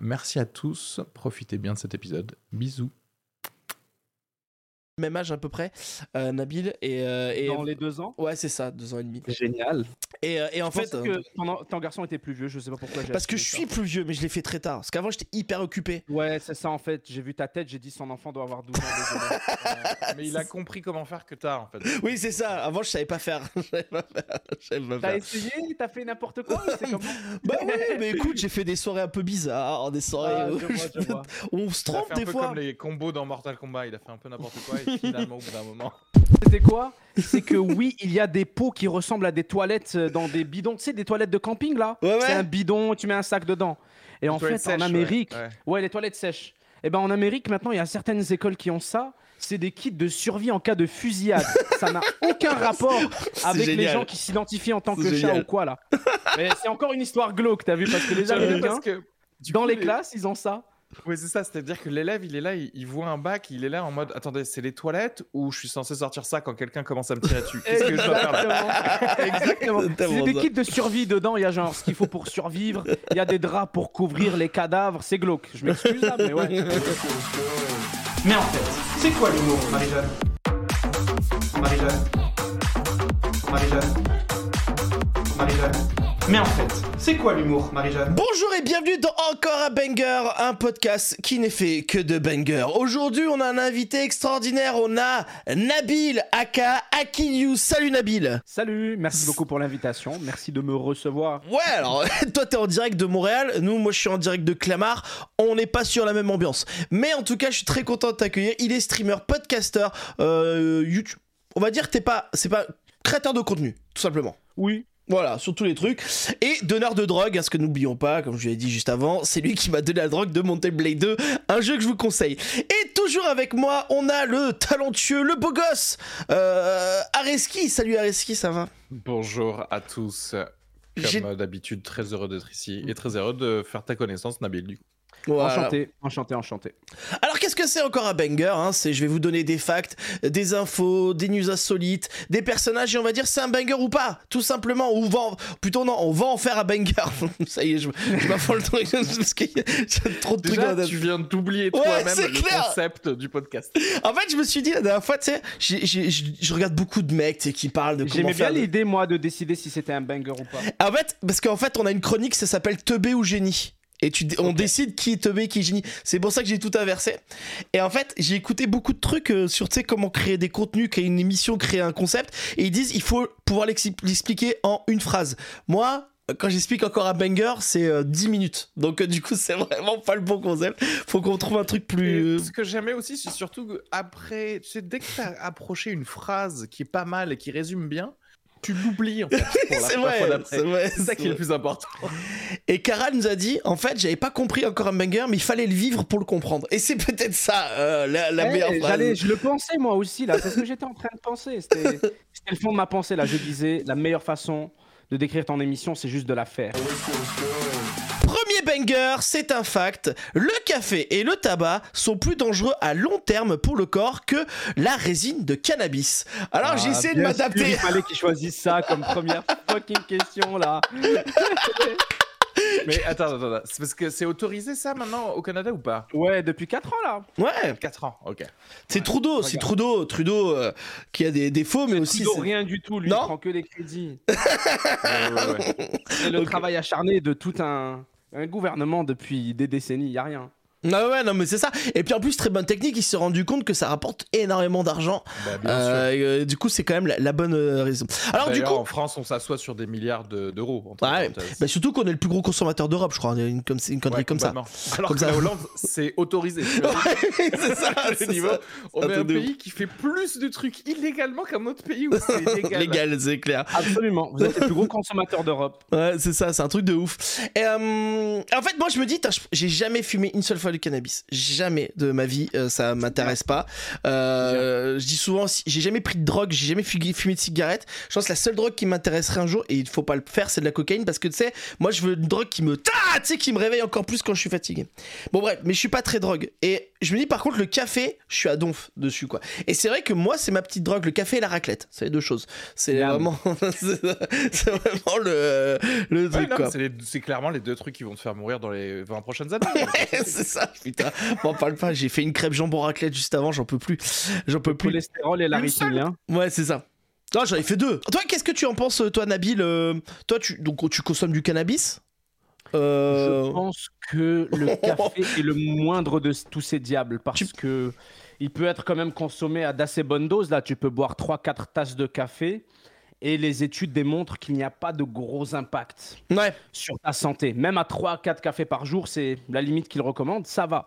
Merci à tous, profitez bien de cet épisode. Bisous. Même âge à peu près, euh, Nabil. Et, euh, et- Dans les deux ans Ouais, c'est ça, deux ans et demi. Génial. Et, euh, et en En fait, fait, que ton, ton garçon était plus vieux, je sais pas pourquoi. j'ai parce que je suis plus vieux, mais je l'ai fait très tard. Parce qu'avant, j'étais hyper occupé. Ouais, c'est ça en fait. J'ai vu ta tête, j'ai dit son enfant doit avoir 12 ans. Mais il a compris comment faire que tard en fait. Oui, c'est ça. Avant, je savais pas faire. Je. Je T'as essayé T'as fait n'importe quoi Bah oui, mais écoute, j'ai fait des soirées un peu bizarres, des soirées Ah, où je vois, je vois. on se Il a trompe des peu fois. comme les combos dans Mortal Kombat, il a fait un peu n'importe quoi finalement au bout d'un moment. C'était quoi? C'est que oui, il y a des pots qui ressemblent à des toilettes euh, dans des bidons. Tu sais, des toilettes de camping là? Ouais, ouais. C'est un bidon, tu mets un sac dedans. Et en fait, en Amérique, ouais. Ouais, les toilettes sèches. Et ben en Amérique, maintenant, il y a certaines écoles qui ont ça. C'est des kits de survie en cas de fusillade. ça n'a aucun rapport avec les gens qui s'identifient en tant que chat génial. ou quoi là. Mais c'est encore une histoire glauque, t'as vu? Parce que les Américains, que dans coup, les les- classes, ils ont ça. Oui, c'est ça, c'est-à-dire que l'élève, il est là, il, il voit un bac, il est là en mode Attendez, c'est les toilettes ou je suis censé sortir ça quand quelqu'un commence à me tirer dessus? Qu'est-ce que je dois faire là? Exactement. C'est des kits de survie dedans. Il y a genre ce qu'il faut pour survivre. Il y a des draps pour couvrir les cadavres. C'est glauque. Je m'excuse là, mais ouais. Mais en fait, c'est quoi l'humour, Marie-Jeanne? Marie-Jeanne? Marie-Jeanne? Marie-Jeanne? Mais en fait, c'est quoi l'humour, Marie-Jeanne? Bonjour et bienvenue dans Encore un Banger, un podcast qui n'est fait que de bangers. Aujourd'hui, on a un invité extraordinaire. On a Nabil Aka Akiliou. Salut Nabil. Salut, merci beaucoup pour l'invitation. Merci de me recevoir. Ouais, alors toi t'es en direct de Montréal, nous moi je suis en direct de Clamart, on n'est pas sur la même ambiance. Mais en tout cas je suis très content de t'accueillir, il est streamer, podcaster, euh, YouTube. On va dire que t'es pas, c'est pas créateur de contenu, tout simplement. Oui. Voilà, sur tous les trucs. Et donneur de drogue, hein, ce que n'oublions pas, comme je l'ai dit juste avant, c'est lui qui m'a donné la drogue de Mountain Blade 2, un jeu que je vous conseille. Et toujours avec moi, on a le talentueux, le beau gosse, euh, Areski. Salut Areski, ça va? Bonjour à tous. Comme d'habitude, très heureux d'être ici et très heureux de faire ta connaissance, Nabil. Du coup. Voilà. Enchanté, enchanté, enchanté. Alors qu'est-ce que c'est encore un banger hein? C'est je vais vous donner des facts, des infos, des news insolites, des personnages et on va dire c'est un banger ou pas, tout simplement. Ou on va en- plutôt non, on va en faire un banger. Ça y est, je, je m'affole le truc parce qu'il y a trop de trucs. Déjà, à- tu viens d'oublier toi-même le clair. concept du podcast. En fait, je me suis dit la dernière fois, tu sais, je regarde beaucoup de mecs qui parlent de comment J'aimais bien l'idée, moi, de décider si c'était un banger ou pas. En fait, parce qu'en fait, on a une chronique, ça s'appelle Teubé ou génie. Et tu, on décide qui est teubé, qui est génie. C'est pour ça que j'ai tout inversé. Et en fait, j'ai écouté beaucoup de trucs euh, sur tu sais, comment créer des contenus, créer une émission, créer un concept. Et ils disent il faut pouvoir l'expliquer en une phrase. Moi, euh, quand j'explique encore un banger, c'est euh, 10 minutes. Donc euh, du coup, c'est vraiment pas le bon concept. Faut qu'on trouve un truc Et plus. ce que j'aimais aussi, c'est surtout après, tu sais, dès que tu as approché une phrase qui est pas mal et qui résume bien, tu l'oublies en fait. C'est vrai, c'est vrai, C'est ça qui est le plus important. Et Karal nous a dit, en fait, j'avais pas compris encore un banger, mais il fallait le vivre pour le comprendre. Et c'est peut-être ça euh, la, la meilleure phrase. j'allais- Je le pensais, moi aussi, là. C'est ce que j'étais en train de penser. C'était c'était le fond de ma pensée, là. Je disais, la meilleure façon de décrire ton émission, c'est juste de la faire. Banger, c'est un fact. Le café et le tabac sont plus dangereux à long terme pour le corps que la résine de cannabis. Alors Ah, j'ai essayé de m'adapter. Il fallait qu'ils choisissent ça comme première fucking question, là. Mais attends, attends, attends. C'est parce que c'est autorisé ça maintenant au Canada ou pas? Ouais, depuis 4 ans, là. Ouais, 4 ans, ok. c'est Trudeau, c'est. Trudeau, Trudeau euh, qui a des défauts, mais aussi. Trudeau, rien du tout, lui, Non. il prend que les crédits. Ouais, ouais, ouais. C'est le travail acharné de tout un, un gouvernement depuis des décennies, y a rien. Ah ouais, non, mais c'est ça. Et puis en plus, très bonne technique, il s'est rendu compte que ça rapporte énormément d'argent. Bah. Euh, euh, du coup, c'est quand même la, la bonne euh, raison. Alors, du D'ailleurs, coup, en France, on s'assoit sur des milliards de- d'euros. entre Ouais, bah, surtout qu'on est le plus gros consommateur d'Europe, je crois. On est une, comme, une connerie Ouais, comme ça. Alors Comme que ça. la Hollande, c'est autorisé. c'est ça, Le c'est niveau, ça. on est un de pays qui fait plus de trucs illégalement qu'un autre pays où c'est légal. Légal, c'est clair. Absolument. Vous êtes le plus gros consommateur d'Europe. Ouais, c'est ça, c'est un truc de ouf. Et, euh, en fait, moi, je me dis, j'ai jamais fumé une seule fois du cannabis. Jamais de ma vie, euh, ça m'intéresse pas. Euh, je dis souvent, si- j'ai jamais pris de drogue, j'ai jamais fumé, fumé de cigarette. Je pense que la seule drogue qui m'intéresserait un jour, et il faut pas le faire, c'est de la cocaïne, parce que tu sais, moi, je veux une drogue qui me, tu sais, qui me réveille encore plus quand je suis fatigué. Bon, bref, mais je suis pas très drogue. Et je me dis, par contre, le café, je suis à donf dessus, quoi. Et c'est vrai que moi, c'est ma petite drogue, le café et la raclette. C'est les deux choses. C'est vraiment, c'est vraiment le, le Ouais, truc, non, quoi. c'est les- c'est clairement les deux trucs qui vont te faire mourir dans les 20 prochaines années. Ouais, c'est ça, putain. M'en parle pas, j'ai fait une crêpe jambon raclette juste avant, j'en peux plus. J'en peux Le plus. cholestérol et l'arythmie. hein. Ouais, c'est ça. Non, j'en ai fait deux. Toi, qu'est-ce que tu en penses, toi, Nabil euh, Toi, tu, donc, tu consommes du cannabis? Euh, Je pense que le café est le moindre de tous ces diables parce Tu- que il peut être quand même consommé à d'assez bonne dose. Là, tu peux boire 3-4 tasses de café et les études démontrent qu'il n'y a pas de gros impact Ouais. sur ta santé. Même à 3-4 cafés par jour, c'est la limite qu'il recommande, ça va.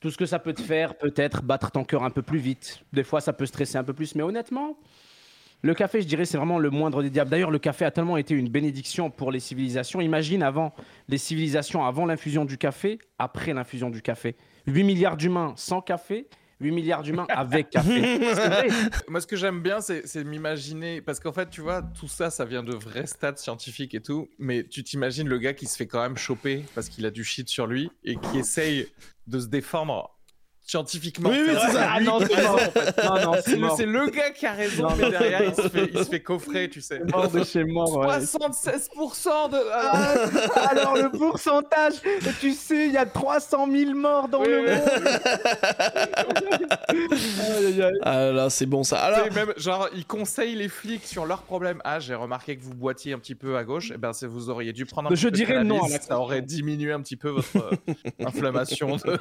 Tout ce que ça peut te faire, peut-être battre ton cœur un peu plus vite. Des fois, ça peut stresser un peu plus, mais honnêtement, le café, je dirais, c'est vraiment le moindre des diables. D'ailleurs, le café a tellement été une bénédiction pour les civilisations. Imagine avant les civilisations, avant l'infusion du café, après l'infusion du café. 8 milliards d'humains sans café, 8 milliards d'humains avec café. Moi, ce que j'aime bien, c'est c'est m'imaginer. Parce qu'en fait, tu vois, tout ça, ça vient de vrais stats scientifiques et tout. Mais tu t'imagines le gars qui se fait quand même choper parce qu'il a du shit sur lui et qui essaye de se défendre scientifiquement. Oui, oui, c'est ça. Ah non, c'est mort. Non, non, C'est c'est le, gars qui a raison, Non, mais derrière, il se fait, il se fait coffrer, tu sais. Mort de chez ouais. 76% de. Ah, alors le pourcentage, tu sais, il y a 300 000 morts dans Oui, le monde. Aïe, aïe, aïe. Ah là, c'est bon ça. Alors, même, genre, ils conseillent les flics sur leurs problèmes. Ah, j'ai remarqué que vous boitiez un petit peu à gauche. Et ben, vous auriez dû prendre un Je petit peu de dirais non. Ça aurait diminué un petit peu votre euh, inflammation. de-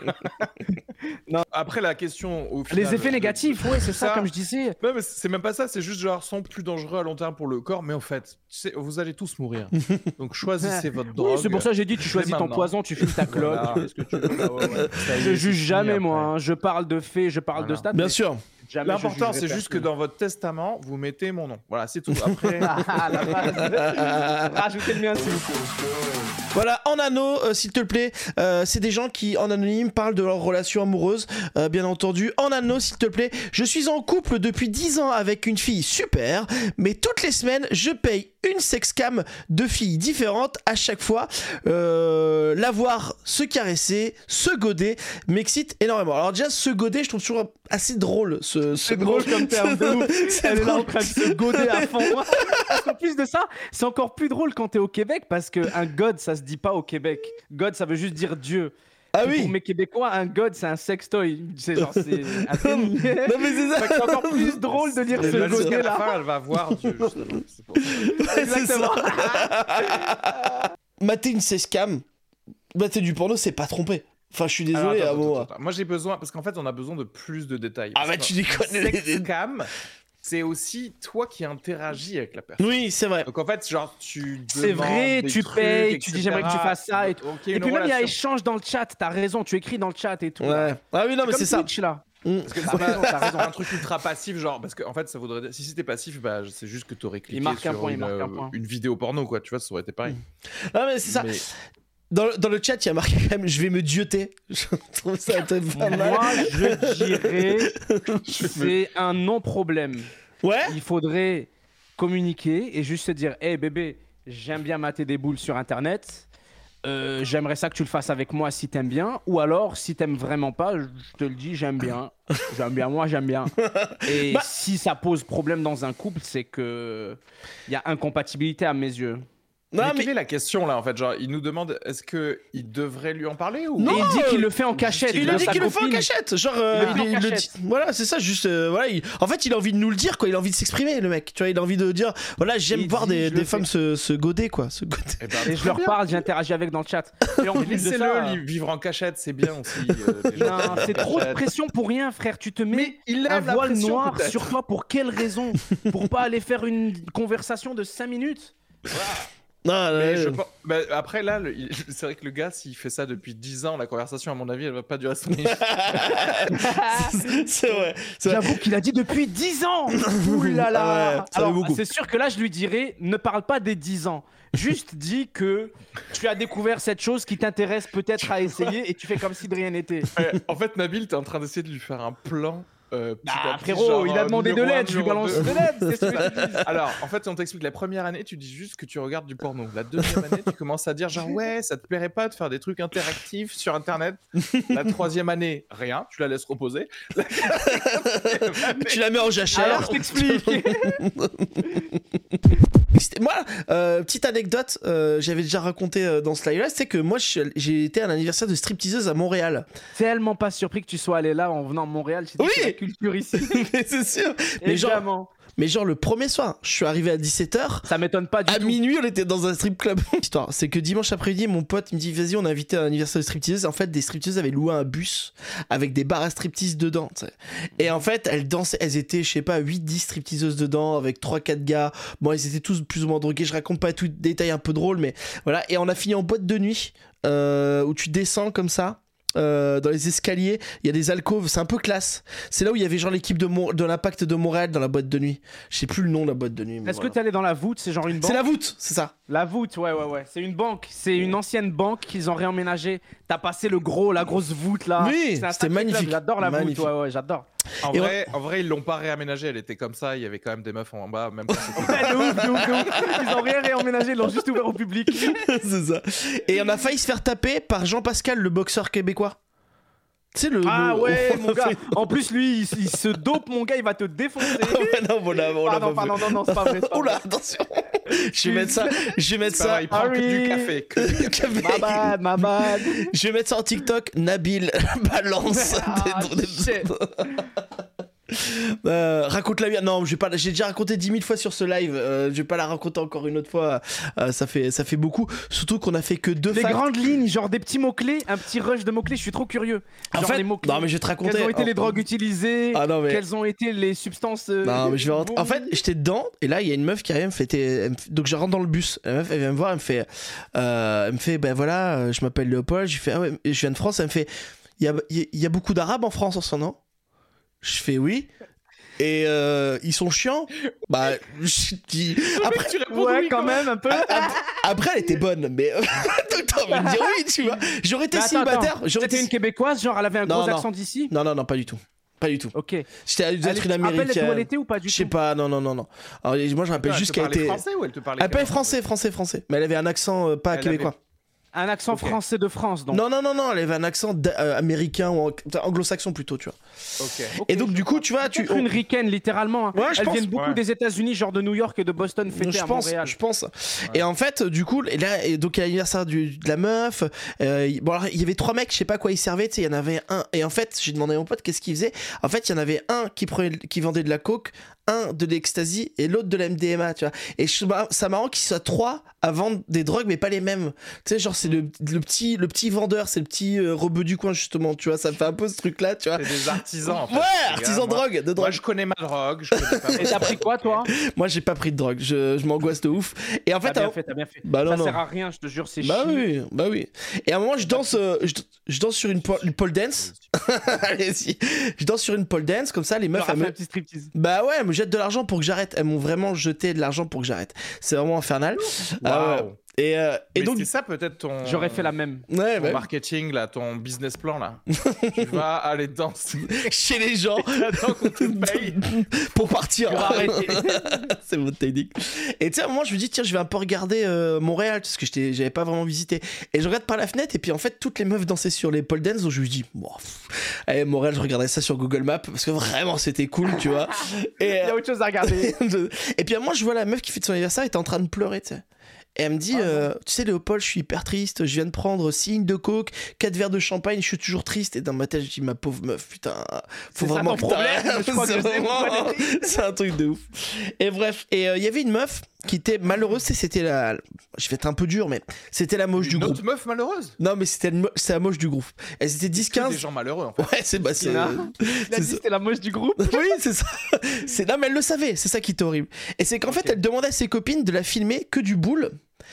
Non. Après, la question au final, Les effets négatifs, ouais, c'est ça, Ça. comme je disais. Non, mais c'est même pas ça. C'est juste genre sont plus dangereux à long terme pour le corps. Mais en fait, tu sais, vous allez tous mourir. Donc choisissez votre drogue. Oui, c'est pour ça que j'ai dit, tu choisis ton maintenant. poison, tu files ta clope, Voilà. tu fais ce que tu veux. Ah ouais, ouais. Ça y Je juge jamais, moi. hein. Je parle de faits, je parle de stats. bien mais sûr. L'important, c'est juste que dans votre testament, vous mettez mon nom. Voilà, c'est tout. Après, Ah. Rajoutez le mien, s'il vous plaît. Voilà, en anneau, euh, s'il te plaît, euh, c'est des gens qui, en anonyme, parlent de leur relation amoureuse, euh, bien entendu. En anneau, s'il te plaît, je suis en couple depuis 10 ans avec une fille super, mais toutes les semaines, je paye une sexcam de filles différentes à chaque fois. Euh, la voir se caresser, se goder, m'excite énormément. Alors déjà, se goder, je trouve toujours assez drôle. Ce, ce C'est drôle comme terme de ouf. C'est Elle est là en train de se goder à fond. Parce qu'en plus de ça, c'est encore plus drôle quand t'es au Québec parce qu'un god, ça se dit pas au Québec. God, ça veut juste dire Dieu. Ah Et oui Pour mes Québécois, un god, c'est un sextoy. C'est genre, c'est un Non mais c'est ça c'est encore plus drôle de dire Et ce godet là. fin, elle va voir Dieu, justement. C'est pour ça. Ouais, c'est ça. Mater une sexcam, mater du porno, c'est pas tromper. Enfin, je suis désolé Alors, à attends, moi. attends, attends. Moi, j'ai besoin, parce qu'en fait, on a besoin de plus de détails. Ah bah tu déconnes. Sexcam, c'est aussi toi qui interagis avec la personne. Oui, c'est vrai. Donc en fait, genre, tu. C'est demandes vrai, des tu trucs, payes, tu dis j'aimerais que tu fasses ça et tout. Puis même il y a échange dans le chat, t'as raison, tu écris dans le chat et tout. là. Ouais. Ah oui, non, mais c'est ça. Twitch, là. Mm. Parce que T'as raison, t'as raison. un truc ultra passif, genre, parce qu'en fait, ça voudrait dire, si c'était passif, bah, c'est juste que t'aurais cliqué marque un sur point, il une, marque un euh, point. une vidéo porno, quoi, tu vois, ça aurait été pareil. Ah mais c'est ça. Mais- Dans, le- dans le chat, il y a marqué quand même je vais me dioter. Je trouve ça pas mal. Moi, je dirais, c'est un non-problème. Ouais Il faudrait communiquer et juste se dire Hé bébé, j'aime bien mater des boules sur internet. Euh, J'aimerais ça que tu le fasses avec moi si t'aimes bien. Ou alors, si t'aimes vraiment pas, je te le dis, j'aime bien. J'aime bien, moi, j'aime bien. Et Bah- si ça pose problème dans un couple, c'est que il y a incompatibilité à mes yeux. Non, mais, mais quelle est la question là en fait? Genre, il nous demande est-ce que il devrait lui en parler ou Non, Et il dit qu'il le fait en cachette. il a de dit qu'il le fait en cachette. Genre, euh, Il en il le cachette. dit- voilà, c'est ça. Juste, euh, voilà. il- En fait, il a envie de nous le dire, quoi. Il a envie de s'exprimer, le mec. Tu vois, il a envie de dire, voilà, j'aime Il voir dit, des, des femmes se, se goder, quoi. Se goder. Eh ben, Et je leur bien. parle, j'interagis avec dans le chat. Et Laissez-le vivre en cachette, c'est bien aussi. euh, c'est trop de pression pour rien, frère. Tu te mets il un voile noir sur toi pour quelle raison? Pour pas aller faire une conversation de 5 minutes? Non, Mais je pense- bah, après là, le- c'est vrai que le gars, s'il fait ça depuis 10 ans, la conversation, à mon avis, elle va pas durer 5 minutes. c'est vrai. c'est vrai. J'avoue qu'il a dit depuis 10 ans Ouh là Ah là ouais, ça fait Alors, beaucoup. c'est sûr que là, je lui dirais ne parle pas des 10 ans. Juste dis que tu as découvert cette chose qui t'intéresse peut-être à essayer et tu fais comme si de rien n'était. Ouais, en fait, Nabil, t'es en train d'essayer de lui faire un plan. Euh, Ah, petit, frérot, genre, il a euh, demandé de l'aide, je lui balance de l'aide. Qu'est-ce que tu dis Alors, en fait, on t'explique la première année, tu dis juste que tu regardes du porno. La deuxième année, tu commences à dire genre ouais, ça te plairait pas de faire des trucs interactifs sur Internet. La troisième année, rien, tu la laisses reposer. La quatrième année- Tu la mets en jachère. Alors, je t'explique. Moi, euh, petite anecdote, euh, j'avais déjà raconté euh, dans ce live-là, c'est que moi, j'ai été à l'anniversaire de stripteaseuse à Montréal. Tellement pas surpris que tu sois allé là en venant à Montréal. Oui. Culture ici. mais c'est sûr. Mais genre, Évidemment. mais genre, le premier soir, je suis arrivé à 17h. Ça m'étonne pas du À tout. minuit, on était dans un strip club. C'est que dimanche après-midi, mon pote me dit Vas-y, on a invité à l'anniversaire de striptease. En fait, des stripteaseuses avaient loué un bus avec des bars à striptease dedans. Et en fait, elles dansaient, elles étaient, je sais pas, 8-10 stripteaseuses dedans avec 3-4 gars. Bon, ils étaient tous plus ou moins drogués. Je raconte pas tout détail un peu drôle, mais voilà. Et on a fini en boîte de nuit euh, où tu descends comme ça. Euh, dans les escaliers, il y a des alcôves, c'est un peu classe. C'est là où il y avait genre l'équipe de, l'impact de Montréal dans la boîte de nuit. Je sais plus le nom de la boîte de nuit. Est-ce voilà. que t'es allé dans la voûte C'est genre une banque C'est la voûte, c'est ça. La voûte, ouais, ouais, ouais. C'est une banque. C'est une ancienne banque qu'ils ont réemménagée. T'as passé le gros, la grosse voûte là. Oui, c'était magnifique. J'adore la Magnifique. voûte, ouais, ouais, j'adore. En on- vrai, en vrai, ils l'ont pas réaménagée, elle était comme ça, il y avait quand même des meufs en bas, même quand c'était- Ouais, de ouf, de ouf, de ouf. Ils ont rien réemménagé, ils l'ont juste ouvert au public. c'est ça. Et on a failli se faire taper par Jean Pascal, le boxeur québécois. Tu sais, le. Ah le- ouais, on mon gars. En plus, lui, il, il se dope, mon gars, il va te défoncer. Ah ouais, non, on l'a on l'a Pardon, pas pardon, non, non, c'est pas vrai. Oula, attention. Je vais mettre ça. Je vais mettre ça. vrai, il prend que du café. que du café. Ma bad, ma bad. Je vais mettre ça en TikTok. Nabil balance. Ah, des-. Euh, raconte la bien. Non, je vais pas. J'ai déjà raconté 10 000 fois sur ce live. Euh, je vais pas la raconter encore une autre fois. Euh, ça fait ça fait beaucoup. Surtout qu'on a fait que deux facts. grandes lignes, genre des petits mots-clés, un petit rush de mots-clés, je suis trop curieux. En Genre fait, les mots-clés. non mais je vais te raconter. Quelles ont été les drogues utilisées Ah non mais. Quelles ont été les substances euh, Non, mais je vais rentrer. En fait, j'étais dedans, et là, il y a une meuf qui arrive, me fait. t'es- elle me fait- Donc, je rentre dans le bus. La meuf, elle vient me voir, elle me fait. euh, elle me fait, ben voilà, je m'appelle Léopold. Je fais, ah ouais, je viens de France. Elle me fait, il y a, y a beaucoup d'arabes en France en ce moment. Je fais oui. Et euh, ils sont chiants. Bah, je dis. Après, tu réponds Ouais, oui, quand même, un peu. a- a- après, elle était bonne, mais. Donc, t'as envie de dire oui, tu vois. J'aurais été célibataire. C'était été. une québécoise, genre elle avait un Non, gros non. accent d'ici? Non, non, non, pas du tout. Pas du tout. Ok. C'était Elle d'être une d'où elle américaine. était ou pas du Je sais tout pas, non, non, non, non. Alors, moi, je rappelle Elle juste te qu'elle parlait était. français ou elle te parlait Elle parlait français, français, français. Mais elle avait un accent euh, pas Elle québécois. Un accent français de France, donc. Non, non, non, non, elle avait un accent euh, américain ou ang- anglo-saxon plutôt, tu vois. Et donc, du coup, tu vois, tu. Une ricaine, littéralement. hein. Ouais, je Elles pense. viennent beaucoup Ouais. des États-Unis, genre de New York et de Boston, fêter je à pense, Montréal. je pense. Et en fait, du coup, et là, et donc il y a l'anniversaire de la meuf. euh, bon, alors, il y avait trois mecs, je sais pas quoi ils servaient. Tu sais, il y en avait un. Et en fait, j'ai demandé à mon pote qu'est-ce qu'il faisait. En fait, il y en avait un qui prenait, qui vendait de la coke, un de l'ecstasy et l'autre de la MDMA, tu vois. Et je, ça marrant qu'ils soient trois à vendre des drogues, mais pas les mêmes. Tu sais, genre c'est le, le petit, le petit vendeur, c'est le petit euh, rebeu du coin justement, tu vois. Ça me fait un peu ce truc-là, tu vois. C'est des artisans. En fait, Ouais, ces gars. artisan de Moi- drogue, de Moi, drogue. je connais ma drogue. Je connais pas Et t'as pris quoi, toi? Moi, j'ai pas pris de drogue. Je, je m'angoisse de ouf. Et en fait, T'as bien à- fait, t'as bien fait. Bah non, ça non. sert à rien, je te jure, c'est Bah chiant. oui, bah oui. Et à un moment, je danse, euh, je, je danse sur une, po- une pole dance. Allez-y. Je danse sur une pole dance, comme ça, les meufs, me... Bah ouais, elles me jettent de l'argent pour que j'arrête. Elles m'ont vraiment jeté de l'argent pour que j'arrête. C'est vraiment infernal. Et, euh, et donc, c'est ça peut-être ton. J'aurais fait la même. ouais, ton bah, marketing là, ton business plan là. tu vas aller danser. chez les gens pour partir. C'est votre technique. Et tu sais, à un moment, je me dis, tiens, je vais un peu regarder euh, Montréal, parce que j'étais- j'avais pas vraiment visité. Et je regarde par la fenêtre, et puis en fait, toutes les meufs dansaient sur les pole dance, donc je me dis, bon, allez, Montréal, je regardais ça sur Google Maps, parce que vraiment, c'était cool, tu vois. Et, Il y a autre chose à regarder. et puis à un moment, je vois la meuf qui fait de son anniversaire, elle était en train de pleurer, tu sais. Et elle me dit, Ah, euh, tu sais, Léopold, je suis hyper triste. Je viens de prendre 6 lignes de coke, 4 verres de champagne, je suis toujours triste. Et dans ma tête, je dis, ma pauvre meuf, putain, faut ça vraiment que t'arrêtes. problème vraiment- c'est un truc de ouf. Et bref, et euh, il y avait une meuf qui était malheureuse, c'était la. Je vais être un peu dur, mais c'était la moche du Une groupe. autre meuf malheureuse? Non, mais c'était mo- c'était la moche du groupe. Elles étaient Que des 10-15. gens malheureux en fait. Ouais, c'est bah. Il a dit c'était la moche du groupe. Oui, c'est ça. C'est non, mais elle le savait. C'est ça qui était horrible. Et c'est qu'en fait, elle demandait à ses copines de la filmer que du boule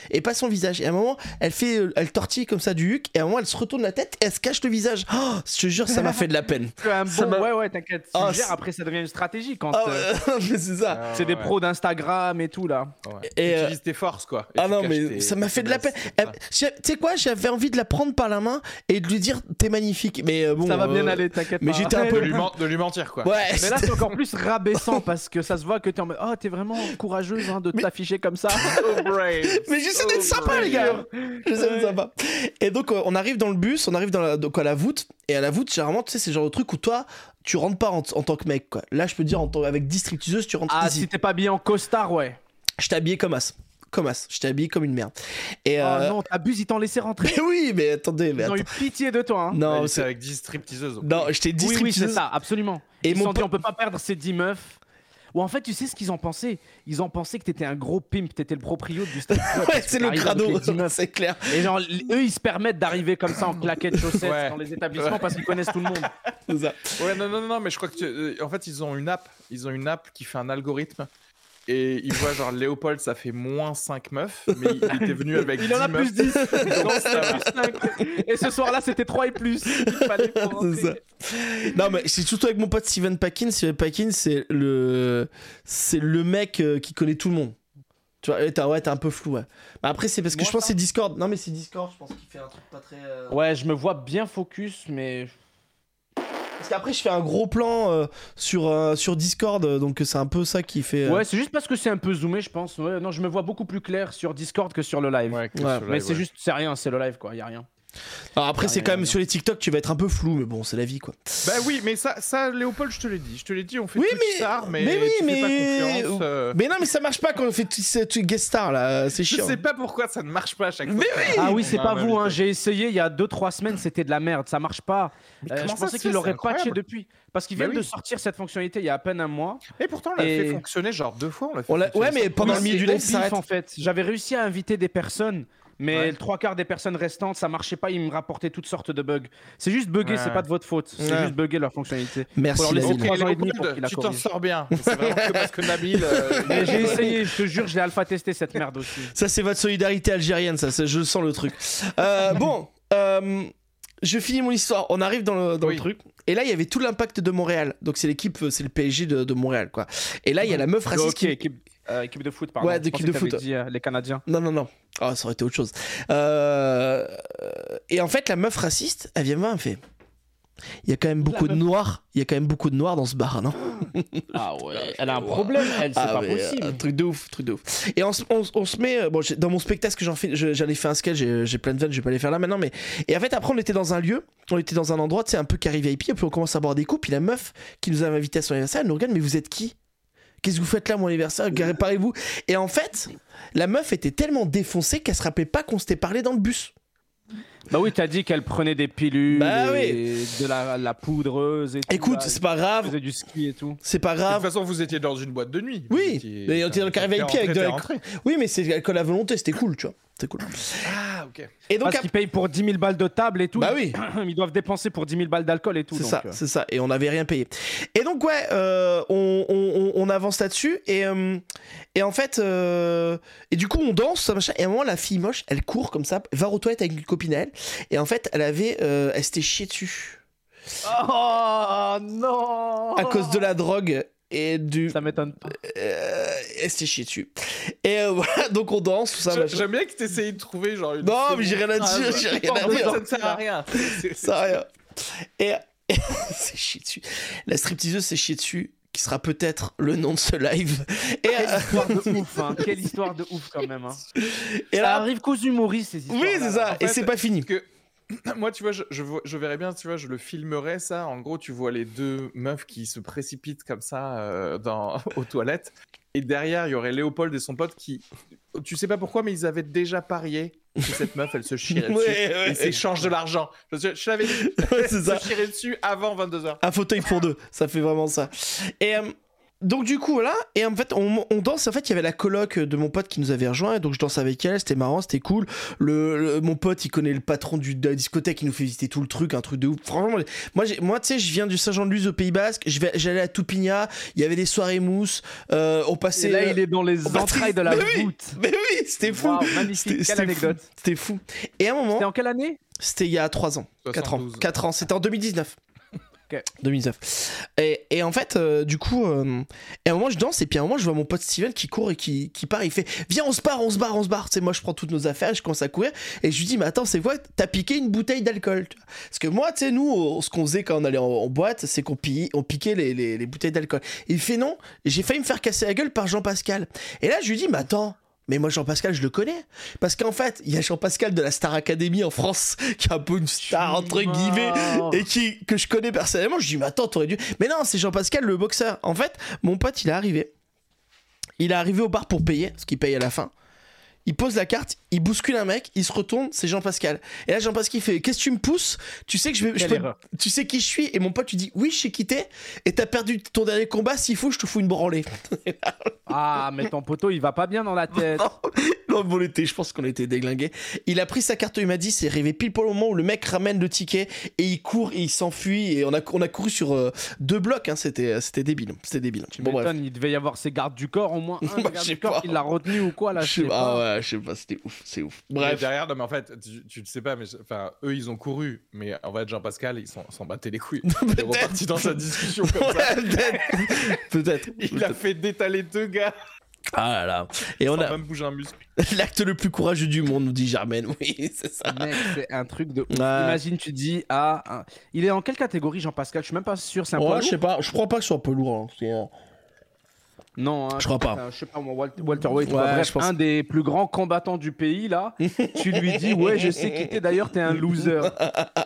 et pas son visage. Et à un moment, elle fait, euh, elle tortille comme ça du huc. Et à un moment, elle se retourne la tête et elle se cache le visage. Oh, je te jure, ça m'a fait de la peine. Un Ça bon, m'a- ouais, ouais, t'inquiète. C'est- après, ça devient une stratégie quand Ah euh, c'est ça. Ah, c'est des ouais. pros d'Instagram et tout là. Ouais. Et, euh, tes forces quoi. Et Ah non, mais tes- ça m'a fait de la peine. Eh, ça. Tu sais quoi, j'avais envie de la prendre par la main et de lui dire t'es magnifique. Mais euh, bon. ça va bien aller, t'inquiète mais pas. j'étais un De peu- lui, de lui mentir quoi. Ouais. Mais là, c'est encore plus rabaissant parce que ça se voit que t'es en mode Oh, t'es vraiment courageuse hein, de t'afficher comme ça. Mais j'essaie d'être sympa, les gars. J'essaie d'être sympa. Et donc, euh, on arrive dans le bus, on arrive dans la, donc à la voûte. Et à la voûte, généralement, tu sais, c'est le genre de truc où toi, tu rentres pas en, en tant que mec, quoi. Là, je peux dire, en tant- avec 10 stripteaseuses, tu rentres Ah, easy. si t'es pas habillé en costard, ouais. Je t'ai habillé comme as. Comme as. Je t'ai habillé comme une merde. Et Oh euh, non, t'abuses, ils t'ont laissé rentrer. Mais oui, mais attendez, mais Ils ont eu pitié de toi. Hein. Non, Ouais, c'est- avec 10 stripteaseuses. non, je t'ai dit oui, oui, c'est ça, absolument. Et ils mon sont dit, on peut pas perdre ces 10 meufs. Ou en fait, tu sais ce qu'ils ont pensé Ils ont pensé que t'étais un gros pimp, t'étais le proprio du club. Ouais, c'est le crado, les 10 meufs. c'est clair. Et genre, eux, ils se permettent d'arriver comme ça en claquettes chaussettes Ouais. dans les établissements parce qu'ils connaissent tout le monde. C'est ça. Ouais, non, non, non, mais je crois que tu- euh, en fait ils ont une app, ils ont une app qui fait un algorithme et ils voient genre Léopold ça fait moins 5 meufs, mais il était venu avec Il en a 10 plus meufs. 10. Donc, plus 5. Et ce soir-là, c'était 3 et plus. Il fallait ça. Non, mais c'est surtout avec mon pote Steven Packin. Steven Packin, c'est le, c'est le mec euh, qui connaît tout le monde. Tu vois, ouais, t'es ouais, t'es un peu flou. Ouais. Mais après, c'est parce que Moi, je pense que c'est Discord. Non, mais c'est Discord, je pense qu'il fait un truc pas très. euh, Ouais, je me vois bien focus, mais. Parce qu'après, je fais un gros plan euh, sur, euh, sur Discord, euh, donc c'est un peu ça qui fait. euh, Ouais, c'est juste parce que c'est un peu zoomé, je pense. Ouais, non, je me vois beaucoup plus clair sur Discord que sur le live. Ouais, que Ouais. sur Mais live, c'est ouais. juste, c'est rien, c'est le live quoi, y a rien. Alors après, Ah, c'est quand même sur les TikTok, tu vas être un peu flou, mais bon, c'est la vie quoi. Bah oui, mais ça, ça Léopold, je te l'ai dit, je te l'ai dit, on fait Oui, mais- star, mais, mais oui, tu mais- fais pas confiance. euh, Mais non, mais ça marche pas quand on fait tout ce tout guest star là, c'est Je chiant. sais pas pourquoi ça ne marche pas à chaque fois. Mais oui Ah oui, c'est On pas vous, hein. j'ai essayé il y a 2-3 semaines, c'était de la merde, ça marche pas. Mais Euh, comment je pensais qu'ils fait l'auraient patché depuis. Parce qu'ils Bah viennent de sortir cette fonctionnalité il y a à peine un mois. Et pourtant, on l'a Et- fait fonctionner genre deux fois. On l'a fait On ouais, mais pendant le milieu c'est du live, ça en fait. J'avais réussi à inviter des personnes, mais Ouais. le trois quarts des personnes restantes, ça marchait pas, ils me rapportaient toutes sortes de bugs. C'est juste buggé, Ouais. c'est pas de votre faute. C'est Ouais. juste buggé leur fonctionnalité. Merci. Ans et demi pour qu'il la tu t'en sors bien. C'est vraiment que parce que Nabil. euh, Mais j'ai essayé, je te jure, je l'ai alpha testé cette merde aussi. Ça, c'est votre solidarité algérienne, ça, je sens le truc. Euh, bon, euh, je finis mon histoire. On arrive dans le, dans le Oui. truc. Et là, il y avait tout l'impact de Montréal. Donc, c'est l'équipe, c'est le PSG de, de Montréal, quoi. Et là, il y a la meuf raciste Ok, qui. Équipe, euh, équipe de foot, pardon. Ouais, d'équipe de foot. dit, euh, les Canadiens. Non, non, non. Ah, ça aurait été autre chose. Euh, Et en fait, la meuf raciste, elle vient me voir, elle me fait. Il y a quand même beaucoup de meuf- noirs. Il y a quand même beaucoup de noirs dans ce bar, non? Ah ouais, elle a un problème, elle, c'est Ah, pas possible. euh, truc de ouf, truc de ouf. Et on, se- on, on se met, bon, dans mon spectacle que j'en fais, j'en ai fait un sketch, j'ai j'ai plein de vannes, je vais pas les faire là maintenant, mais et en fait après on était dans un lieu, on était dans un endroit, tu sais un peu carré VIP, et puis on commence à boire des coups, puis la meuf qui nous avait invité à son anniversaire, elle nous regarde, mais vous êtes qui? Qu'est-ce que vous faites là, mon anniversaire Réparez-vous. Et en fait, la meuf était tellement défoncée qu'elle se rappelait pas qu'on s'était parlé dans le bus. Bah oui, t'as dit qu'elle prenait des pilules, Bah et de la, la poudreuse et tout. Écoute, c'est pas elle grave, faisait du ski et tout. c'est pas De toute grave. façon, vous étiez dans une boîte de nuit. Oui, étiez- mais on était dans le carré VIP avec de t'es la- rentré. Oui, mais c'est avec la volonté, c'était cool, tu vois. C'est cool. Ah, ok. Et donc, Parce qu'ils payent pour 10 000 balles de table et tout. bah oui. Ils doivent dépenser pour 10 000 balles d'alcool et tout. C'est ça, euh, c'est ça. Et on n'avait rien payé. Et donc, ouais, euh, on, on- on- on avance là-dessus. Et, euh, et en fait, euh, et du coup, on danse, ça machin. Et à un moment, la fille moche, elle court comme ça, va aux toilettes avec une copine à elle. Et en fait, elle avait, euh, elle s'était chiée dessus. Oh non À cause de la drogue et du. Ça m'étonne pas. euh, elle s'était chiée dessus. Et euh, voilà, donc on danse, tout ça. J'aime bien que tu essayes de trouver genre une. Non, mais j'ai rien à dire, j'ai rien à dire. Ça ne sert à rien. Ça a rien. Et, et c'est chié dessus. La stripteaseuse s'est chiée dessus, qui sera peut-être le nom de ce live. Et, Quelle euh, histoire de ouf, hein. Quelle histoire de ouf quand même. Hein. et ça là, arrive qu'aux humoristes ces histoires. oui, c'est ça. en et c'est pas fini. que Moi, tu vois, je, je, vois- je verrais bien, tu vois, je le filmerais ça. En gros, tu vois les deux meufs qui se précipitent comme ça euh, dans, aux toilettes. Et derrière, il y aurait Léopold et son pote qui, tu sais pas pourquoi, mais ils avaient déjà parié que cette meuf, elle se chierait dessus. Ouais, ouais. Et s'échange de l'argent. Je, je l'avais dit. Ouais, c'est Elle ça. se chierait dessus avant 22h. Un fauteuil pour deux, ça fait vraiment ça. Et euh, donc du coup voilà, et en fait on, on danse, en fait il y avait la coloc de mon pote qui nous avait rejoint, et donc je danse avec elle, c'était marrant, c'était cool. Le, le- mon pote il connaît le patron du, de la discothèque, il nous fait visiter tout le truc, un truc de ouf. Franchement, moi, moi tu sais, je viens du Saint-Jean-de-Luz au Pays Basque, je vais- j'allais à Toupigna, il y avait des soirées mousse, euh, on Et passait... là, il est dans les passait- entrailles de la Mais oui, voûte. Mais oui, c'était fou. Magnifique, quelle c'était anecdote. fou. C'était fou. Et à un moment, C'était en quelle année? c'était il y a 3 ans, 4 ans, 72. 4 ans, c'était en 2019. Ok. 2019. Et, et en fait, euh, du coup, euh, et à un moment je danse et puis à un moment je vois mon pote Steven qui court et qui, qui part, il fait Viens, on se barre, on se barre, on se barre. Tu sais, moi je prends toutes nos affaires et je commence à courir et je lui dis Mais attends, c'est quoi? T'as piqué une bouteille d'alcool. Parce que moi, tu sais, nous, ce qu'on faisait quand on allait en, boîte, c'est qu'on on piquait les, les- les bouteilles d'alcool. Et il fait Non, j'ai failli me faire casser la gueule par Jean-Pascal. Et là, je lui dis Mais attends. Mais moi, Jean-Pascal, je le connais. Parce qu'en fait, il y a Jean-Pascal de la Star Academy en France, qui est un peu une star, entre guillemets, et qui, que je connais personnellement. Je dis, mais attends, t'aurais dû. Mais non, c'est Jean-Pascal, le boxeur. En fait, mon pote, il est arrivé. Il est arrivé au bar pour payer, ce qu'il paye à la fin. Il pose la carte, il bouscule un mec, il se retourne, c'est Jean-Pascal. Et là, Jean-Pascal, il fait Qu'est-ce que tu me pousses? Tu sais que je vais. je peux- tu sais qui je suis? Et mon pote, tu dis Oui, je sais qui t'es. Et t'as perdu ton dernier combat, s'il faut, je te fous une branlée. Ah, mais ton poteau, il va pas bien dans la tête. non, bon, on était, je pense qu'on était déglingués. Il a pris sa carte, il m'a dit, c'est arrivé pile pour le moment où le mec ramène le ticket et il court et il s'enfuit. Et on a, on a couru sur euh, deux blocs, hein, c'était, c'était débile. C'était débile. Tu Bon, bref. il devait y avoir ses gardes du corps, au moins un Bah, du corps qui l'a retenu ou quoi, là, Je sais pas. ah ouais, je sais pas, c'était ouf, c'est ouf. Mais Bref. derrière, non, mais en fait, tu, tu le sais pas, mais enfin, eux, ils ont couru. Mais en fait, Jean-Pascal, ils s'en battaient les couilles. Il est reparti dans sa discussion comme ça. Ouais, peut-être. peut-être. Il a fait détaler deux gars Ah là là. Et on a même bouger un muscle. l'acte le plus courageux du monde, nous dit Germaine. Oui, c'est ça. Mec, c'est un truc de ouf. Ouais. Imagine, tu dis, ah, un- il est en quelle catégorie, Jean-Pascal? Je suis même pas sûr, c'est un poids Ouais, je sais pas, je crois pas que ce soit un peu lourd. hein. Non, hein, Je crois pas. je sais pas, moi, Walter, Walter White, Ouais, quoi. bref, je pense- un des plus grands combattants du pays, là. tu lui dis, ouais, je sais qui t'es, d'ailleurs, t'es un loser.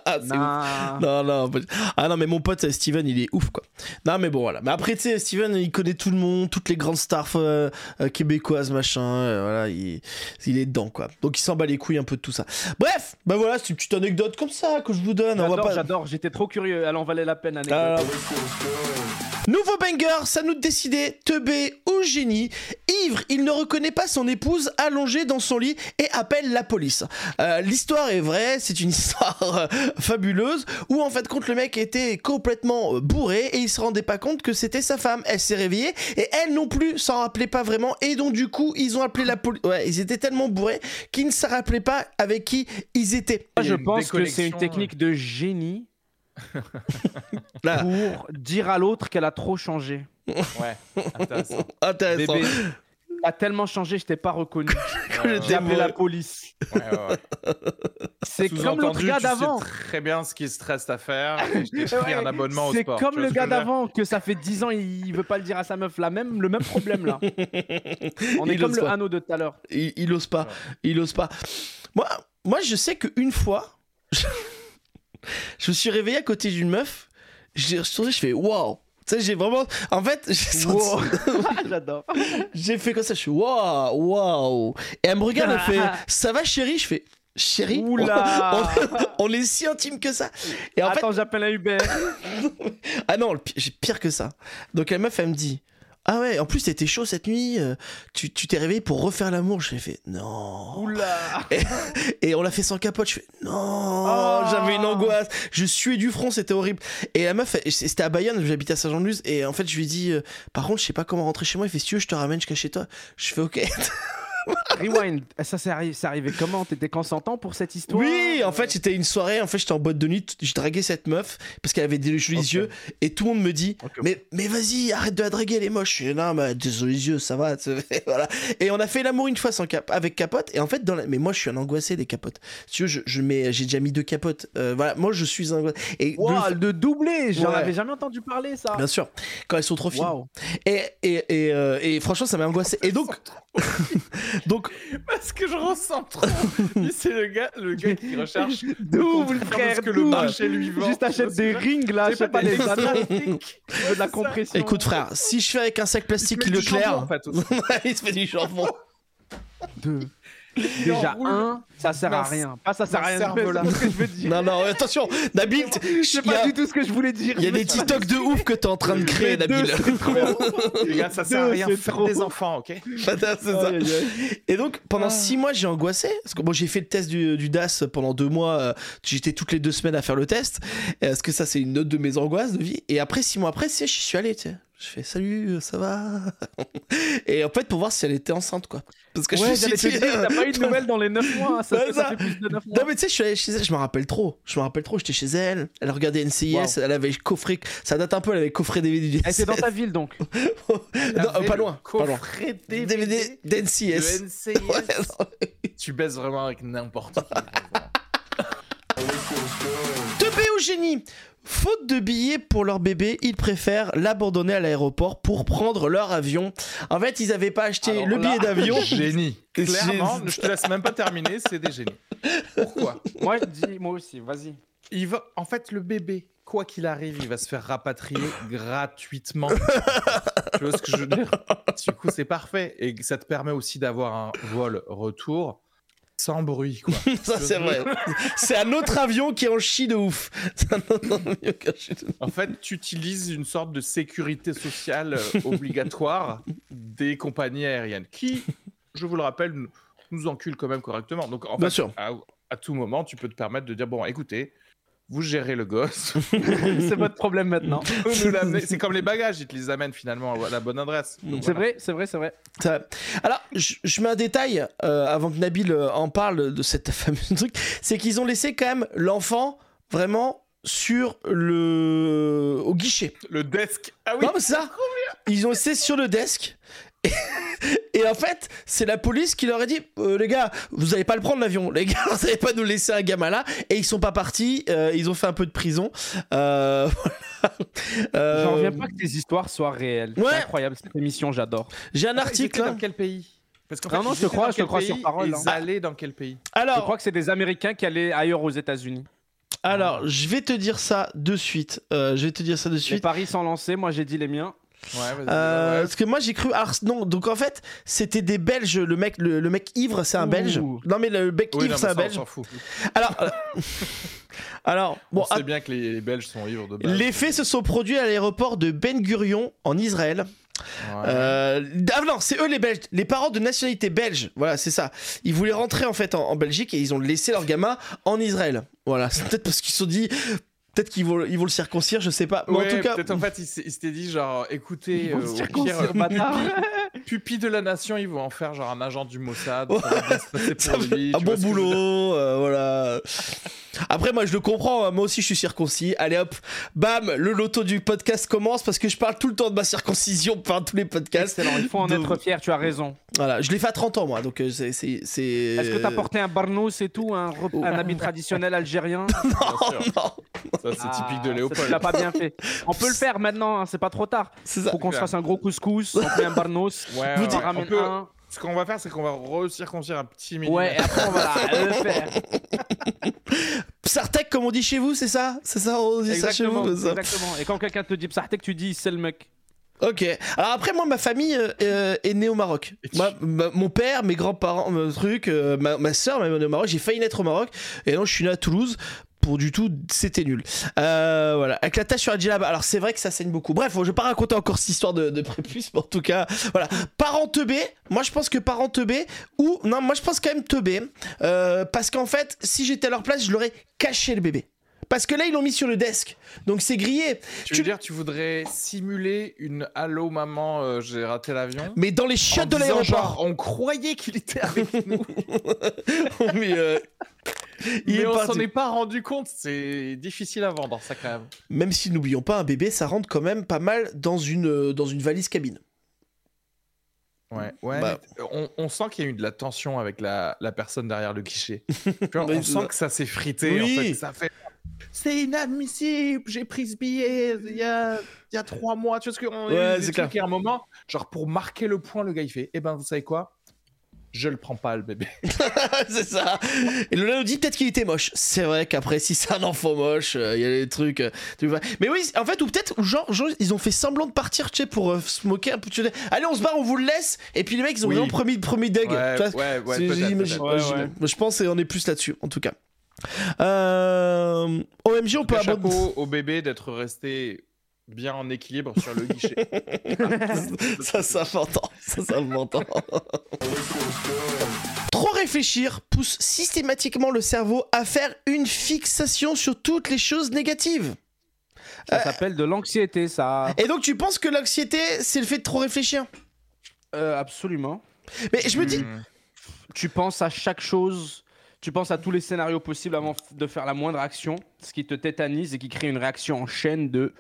Ah. Nah. Non, non, ah non, mais mon pote Steven, il est ouf quoi. Non, mais bon, voilà. Mais après, tu sais, Steven, il connaît tout le monde, toutes les grandes stars euh, euh, québécoises, machin. euh, voilà, il, il est dedans quoi. Donc il s'en bat les couilles un peu de tout ça. Bref, bah voilà, c'est une petite anecdote comme ça que je vous donne. J'adore, pas. j'adore, j'étais trop curieux, elle en valait la peine, anecdote. Ah, Nouveau banger, ça nous décidait, teubé ou génie. Ivre, il ne reconnaît pas son épouse allongée dans son lit et appelle la police. Euh, L'histoire est vraie, c'est une histoire euh, fabuleuse où en fait compte le mec était complètement euh, bourré et il se rendait pas compte que c'était sa femme. Elle s'est réveillée et elle non plus s'en rappelait pas vraiment et donc du coup ils ont appelé la police. Ouais, ils étaient tellement bourrés qu'ils ne se rappelaient pas avec qui ils étaient. Moi, je pense que c'est une technique de génie pour dire à l'autre qu'elle a trop changé. Ouais, intéressant. intéressant. Bébé, t'as tellement changé, je t'ai pas reconnu. Ouais, J'ai appelé la police. ouais, ouais, ouais. C'est comme l'autre gars d'avant. très bien ce qui se reste à faire. et je t'ai pris un abonnement au C'est sport. comme Tu vois le gars d'avant que ça fait 10 ans il veut pas le dire à sa meuf. La même, le même problème là. On est comme le pas. anneau de tout à l'heure. il, il ose pas. Ouais. Il ose pas. Moi, moi, je sais qu'une fois, je me suis réveillé à côté d'une meuf. J'ai retourné, je fais waouh. Tu sais, j'ai vraiment. En fait, j'ai senti- Wow. J'adore. j'ai fait comme ça, je fais waouh, waouh. Et elle me regarde, elle fait ça va chérie? Je fais chérie on- Oula. on, on est si intime que ça. Et en fait, Attends, j'appelle un Uber. ah non, j'ai pire que ça. Donc la meuf, elle me dit Ah ouais, en plus t'étais chaud cette nuit, euh, tu tu t'es réveillé pour refaire l'amour. J'ai fait Non. Oula. Et on l'a fait sans capote. Je fais non, Oh. j'avais une angoisse. Je suais du front, c'était horrible. Et la meuf, c'était à Bayonne, j'habitais à Saint-Jean-de-Luz. Et en fait, je lui ai dit, euh, par contre, je sais pas comment rentrer chez moi. Il fait, si tu veux, je te ramène jusqu'à chez toi. Je fais, ok. Rewind. Ça, c'est arri- c'est arrivé comment? T'étais consentant pour cette histoire? Oui, en fait, c'était une soirée. En fait, j'étais en boîte de nuit. Je draguais cette meuf parce qu'elle avait des jolis yeux. Et tout le monde me dit, mais, mais vas-y, arrête de la draguer, elle est moche. Je dis, non, mais des jolis yeux, ça va. voilà. Et on a fait l'amour une fois sans cap avec capote. Et en fait, dans la... mais moi, je suis un angoissé des capotes. Si tu veux, je, je mets, j'ai déjà mis deux capotes. Euh, voilà, moi, je suis un angoissé. Et de le Wow, de doubler. J'en Ouais. avais jamais entendu parler ça. Bien sûr, quand elles sont trop fines. Et, et, et, euh, et franchement, ça m'a angoissé. Et donc, Donc, Parce que je ressens trop. C'est le gars, le gars qui recherche Double, le frère, que le double. marché lui vend. Juste achète des rings là, je sais pas, des veux de la compression. écoute, frère, si je fais avec un sac plastique Leclerc, il se fait du jambon. Deux. Déjà, un, ça sert à rien. Pas ça sert à rien. cerveau, là. C'est ce que je veux dire. Non, non, attention, Nabil, Je sais pas a, du tout ce que je voulais dire. il y a des TikTok de ouf que t'es en train de créer, Nabil. Les gars, ça sert à rien. Faire trop. des enfants, ok aïe. Et donc pendant Ah. six mois j'ai angoissé parce que bon j'ai fait le test du, du DAS pendant deux mois euh, j'étais toutes les deux semaines à faire le test parce que ça c'est une note de mes angoisses de vie? Et après six mois après tu sais, j'y suis allé tu sais je fais salut ça va? Et en fait pour voir si elle était enceinte quoi parce que je Ouais, me suis te dit t'as pas eu de nouvelles dans les 9 mois. Ça, Ouais, ça fait plus de 9 mois. non mais tu sais je suis allé chez elle je me rappelle trop je me rappelle trop j'étais chez elle elle regardait NCIS Wow. elle avait coffré ça date un peu elle avait coffré DVD du Elle était dans ta ville donc. non euh, pas loin Coffret DVD DVD d'NCIS NCIS. Ouais, non. Tu baisses vraiment avec n'importe qui. Teubé au génie Faute de billets pour leur bébé, ils préfèrent l'abandonner à l'aéroport pour prendre leur avion. En fait, ils n'avaient pas acheté Alors le billet d'avion. Génie. Clairement, je te laisse même pas terminer, c'est des génies. Pourquoi? Moi, je dis, moi aussi, vas-y. il va, En fait, le bébé, quoi qu'il arrive, il va se faire rapatrier gratuitement. tu vois ce que je veux dire? Du coup, c'est parfait. Et ça te permet aussi d'avoir un vol retour sans bruit. Quoi. Ça, c'est vrai. C'est un autre avion qui est en chie de ouf. C'est un autre avion qui est en de fait, tu utilises une sorte de sécurité sociale euh, obligatoire des compagnies aériennes qui, je vous le rappelle, nous- nous enculent quand même correctement. Donc, en Bien fait, sûr. À, à tout moment, tu peux te permettre de dire bon, écoutez, vous gérez le gosse. c'est votre problème maintenant. C'est comme les bagages, ils te les amènent finalement à la bonne adresse. C'est voilà. vrai, c'est vrai, c'est vrai. Ça- Alors, je, je mets un détail euh, avant que Nabil euh, en parle de cette fameuse truc. C'est qu'ils ont laissé quand même l'enfant vraiment sur le au guichet. Le desk. Ah oui. Non, mais ça. Ils ont laissé sur le desk. Et, en fait, c'est la police qui leur a dit euh, les gars, vous allez pas le prendre l'avion, les gars, vous allez pas nous laisser un gamin là. Et ils sont pas partis. euh, ils ont fait un peu de prison. Euh, voilà. Euh, J'en reviens pas que tes histoires soient réelles. Ouais. C'est incroyable cette émission, j'adore. J'ai un ils article. hein. Dans quel pays? Parce qu'en Non, non, ils je te crois, je te crois sur parole, et hein. Ils allaient dans quel pays? Je Alors, crois que c'est des Américains qui allaient ailleurs aux États-Unis. alors, je vais te dire ça de suite. Euh, je vais te dire ça de Les suite. paris sont lancés, moi j'ai dit les miens. Ouais. Euh, ouais. Parce que moi j'ai cru. Alors non, donc en fait c'était des Belges. Le mec, le, le mec ivre, c'est un Ouh. Belge. Non mais le mec Oui, ivre, c'est un Belge. fout. Alors, euh, alors bon, on sait bien que les, les Belges sont ivres de base. Les faits se sont produits à l'aéroport de Ben Gurion en Israël. Ouais. Euh, ah non, c'est eux les Belges, les parents de nationalité belge. Voilà, c'est ça. Ils voulaient rentrer en fait en, en Belgique et ils ont laissé leur gamin en Israël. Voilà, c'est peut-être parce qu'ils se sont dit, peut-être qu'ils vont, ils vont le circoncire, je sais pas. Mais Ouais, en tout cas, peut-être en fait, il s'était dit genre, écoutez, euh, pire, bâtard. pupille de la nation, ils vont en faire genre un agent du Mossad. Ouais. Ça va bien se passer ça pour fait lui, un bon boulot, euh, voilà. Après, moi je le comprends, hein. moi aussi je suis circoncis. Allez hop, bam, le loto du podcast commence parce que je parle tout le temps de ma circoncision par tous les podcasts. Excellent, il faut en De- être fier, tu as raison. Voilà, je l'ai fait à 30 ans moi, donc euh, c'est. Est-ce que t'as porté un barnous et tout, un, un habit traditionnel algérien sûr. Non, Ça, c'est Ah, typique de Tu Léopold. l'as pas bien fait. On peut le faire maintenant, hein, c'est pas trop tard. c'est ça. Faut qu'on se fasse un gros couscous, on un barnos, Ouais, Vous ouais, dites- on ramène On peut- un. Ce qu'on va faire, c'est qu'on va recirconcire un petit millimètre. Ouais, et après on va le faire. Sartek, comme on dit chez vous, c'est ça? C'est ça, on dit ça chez Exactement, vous ça? exactement. Et quand quelqu'un te dit Psartek, tu dis c'est le mec. Ok. Alors après, moi, ma famille euh, euh, est née au Maroc. Moi, ma- mon père, mes grands-parents, mon truc, euh, ma, ma soeur, même née au Maroc. J'ai failli naître au Maroc. Et non, je suis né à Toulouse. Pour du tout, c'était nul. Euh, voilà. Avec la tache sur la djellaba. Alors, c'est vrai que ça saigne beaucoup. Bref, je vais pas raconter encore cette histoire de, de prépuce, mais en tout cas, voilà. Parents teubés. Moi, je pense que parents teubés. Ou, non, moi, je pense quand même teubés. Euh, parce qu'en fait, si j'étais à leur place, je leur ai caché le bébé. Parce que là, ils l'ont mis sur le desk. Donc, c'est grillé. Tu Tu- veux dire, tu voudrais simuler une Allô maman, euh, j'ai raté l'avion Mais dans les chiottes de l'aéroport. On croyait qu'il était avec nous, mais euh, il mais est on parti. s'en est pas rendu compte. C'est difficile à vendre, ça quand même. Même si n'oublions pas, un bébé, ça rentre quand même pas mal dans une, euh, dans une valise cabine. Ouais, ouais. Bah. mais on, on sent qu'il y a eu de la tension avec la, la personne derrière le guichet. Genre, on sent ça. que ça s'est frité. Oui. En fait, ça fait. C'est inadmissible. J'ai pris ce billet il y a, il y a trois mois. Tu vois ce qu'on Ouais, a eu c'est des clair. trucs et à un moment, genre pour marquer le point, le gars il fait. Eh ben, vous savez quoi? Je le prends pas le bébé. c'est ça. Et Lola nous dit peut-être qu'il était moche. C'est vrai qu'après, si c'est un enfant moche, euh, il y a des trucs. euh. Mais oui, en fait, ou peut-être, genre, genre, ils ont fait semblant de partir, tu sais, pour euh, se moquer un peu. Allez, on se barre, on vous le laisse. Et puis les mecs, ils ont Oui. vraiment promis, promis deg. Ouais, ouais, ouais. Je pense qu'on est plus là-dessus, en tout cas. Euh, OMG, on peut abandonner. au bébé d'être resté bien en équilibre sur le guichet. ça, ça m'entend. Ça, ça m'entend. Trop réfléchir pousse systématiquement le cerveau à faire une fixation sur toutes les choses négatives. Ça s'appelle de l'anxiété, ça. Et donc, tu penses que l'anxiété, c'est le fait de trop réfléchir? Euh, absolument. Mais je me dis, Hmm. Tu penses à chaque chose, tu penses à tous les scénarios possibles avant de faire la moindre action, ce qui te tétanise et qui crée une réaction en chaîne de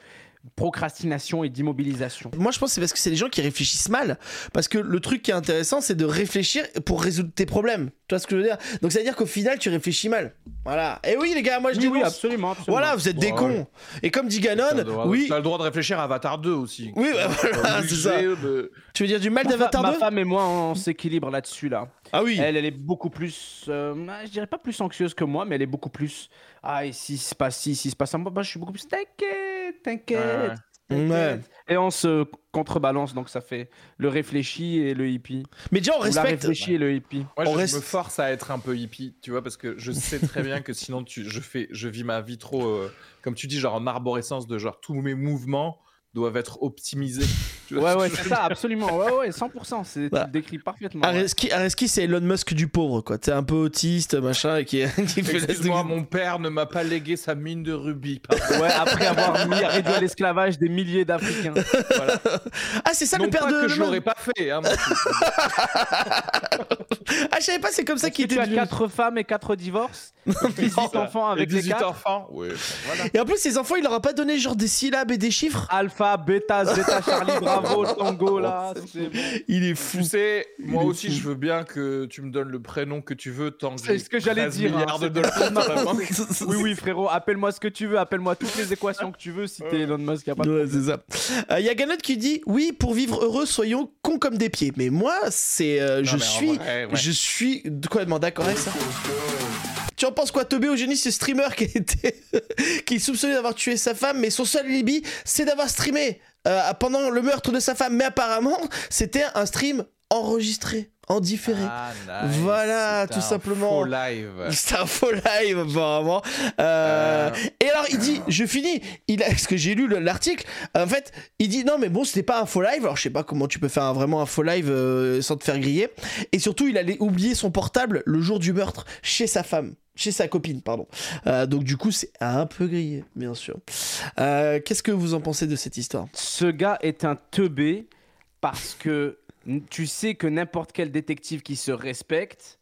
procrastination et d'immobilisation. moi, je pense que c'est parce que c'est les gens qui réfléchissent mal. Parce que le truc qui est intéressant, c'est de réfléchir pour résoudre tes problèmes. Tu vois ce que je veux dire? Donc, ça veut dire qu'au final, tu réfléchis mal. Voilà. Et oui, les gars, moi, je Oui, dis oui, absolument, absolument. Voilà, vous êtes des Ouais, cons. Et comme dit Ganon, droit- oui, T'as le droit de réfléchir à Avatar 2 aussi. oui, bah, voilà, c'est ça. Obligé de- Tu veux dire du mal Ma, fa- d'Avatar ma 2 femme et moi, on s'équilibre là-dessus, là. Ah oui. Elle, elle est beaucoup plus, euh, je dirais pas plus anxieuse que moi, mais elle est beaucoup plus. Ah, et si se passe ci, si se passe ça, moi, bah, je suis beaucoup plus. T'inquiète, t'inquiète. Ouais. Et on se contrebalance, donc ça fait le réfléchi et le hippie. Mais déjà, on respecte. réfléchi et le hippie. Moi, On je reste- me force à être un peu hippie, tu vois, parce que je sais très bien que sinon, tu, je, fais, je vis ma vie trop, euh, comme tu dis, genre en arborescence de genre tous mes mouvements doivent être optimisés. Tu vois Ouais, ouais, c'est ça, absolument. Ouais, ouais, 100%. C'est, tu Bah. le décris parfaitement. ouais. Areski, Areski, c'est Elon Musk du pauvre, quoi. T'es un peu autiste, machin, et qui, qui Excuse-moi, mon père ne m'a pas légué sa mine de rubis. Ouais, après avoir mis, réduit à l'esclavage des milliers d'Africains. Voilà. Ah, c'est ça non le père pas de. que je l'aurais pas fait. Hein, moi. Ah, je savais pas, c'est comme ça qu'il était. tu as devenu- quatre femmes et quatre divorces 18 enfants avec Et les 18 quatre enfants. Ouais, voilà. Et en plus, ses enfants, il leur a pas donné genre des syllabes et des chiffres? Alpha, Beta, Zeta, Charlie, Bravo, Tango, là. c'est bon. Il est fou. Tu sais, moi est aussi, fou. je veux bien que tu me donnes le prénom que tu veux tant que C'est ce que j'allais 13 dire, hein, de dollars. Oui, oui, frérot, appelle-moi ce que tu veux, appelle-moi toutes les équations que tu veux si t'es Elon Musk, de Ouais, c'est ça. Il y a Ganot qui dit Oui, pour vivre heureux, soyons cons comme des pieds. Mais moi, c'est. euh, je suis. vrai, ouais. Je suis. De quoi d'accord avec ça? Tu en penses quoi, Tobé Eugénie, ce streamer qui, été qui est soupçonné d'avoir tué sa femme, mais son seul alibi, c'est d'avoir streamé euh, pendant le meurtre de sa femme. Mais apparemment, c'était un stream enregistré, en différé. Ah, nice. Voilà, C'est tout un simplement. Faux live. C'est un faux live apparemment. Euh, Euh. Et alors il dit, je finis, il a, parce que j'ai lu le- l'article, en fait il dit non mais bon c'était pas un faux live, alors je sais pas comment tu peux faire un- vraiment un faux live euh, sans te faire griller, et surtout il allait oublier son portable le jour du meurtre chez sa femme. Chez sa copine, pardon. Euh, donc du coup, c'est un peu grillé, bien sûr. Euh, Qu'est-ce que vous en pensez de cette histoire? Ce gars est un teubé parce que tu sais que n'importe quel détective qui se respecte,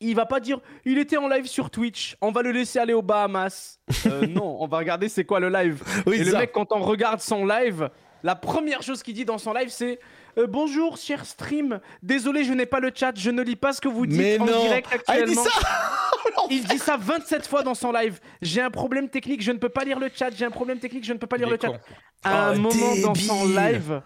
il va pas dire il était en live sur Twitch, on va le laisser aller aux Bahamas. Euh, non, on va regarder c'est quoi le live. Oui, Et le ça. mec, quand on regarde son live, la première chose qu'il dit dans son live, c'est euh, Bonjour, cher stream. Désolé, je n'ai pas le chat. Je ne lis pas ce que vous dites Mais en non. direct Ah, il dit actuellement. ça Il dit ça 27 fois dans son live. J'ai un problème technique, je ne peux pas lire le chat. J'ai un problème technique, je ne peux pas lire le chat. À un Oh, moment dans son live,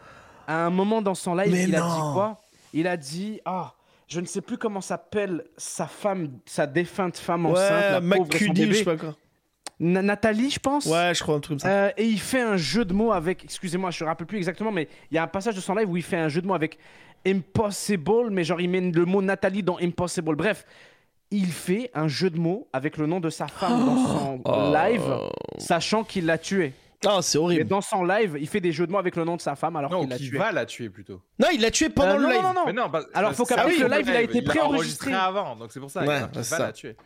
à un moment dans son live, Mais il a dit quoi? Il a dit ah. Je ne sais plus comment s'appelle sa femme, sa défunte femme enceinte, Ouais, la pauvre, son McCuddy, je bébé. sais pas quoi. Na- Nathalie, je pense. Ouais, je crois un truc comme ça. Euh, et il fait un jeu de mots avec, excusez-moi, je ne me rappelle plus exactement, mais il y a un passage de son live où il fait un jeu de mots avec impossible, mais genre il met le mot Nathalie dans impossible. Bref, il fait un jeu de mots avec le nom de sa femme dans son Oh. live, sachant qu'il l'a tué. Ah, c'est Et horrible. dans son live, il fait des jeux de mots avec le nom de sa femme alors Non, qu'il l'a tué. va la tuer plutôt. Non, il l'a tué pendant Euh, le non, live. non, non, Mais non, pas- Alors, faut c'est- capter ah que le live, il a été l'a préenregistré. avant, donc c'est pour ça. Ouais, il va la tuer.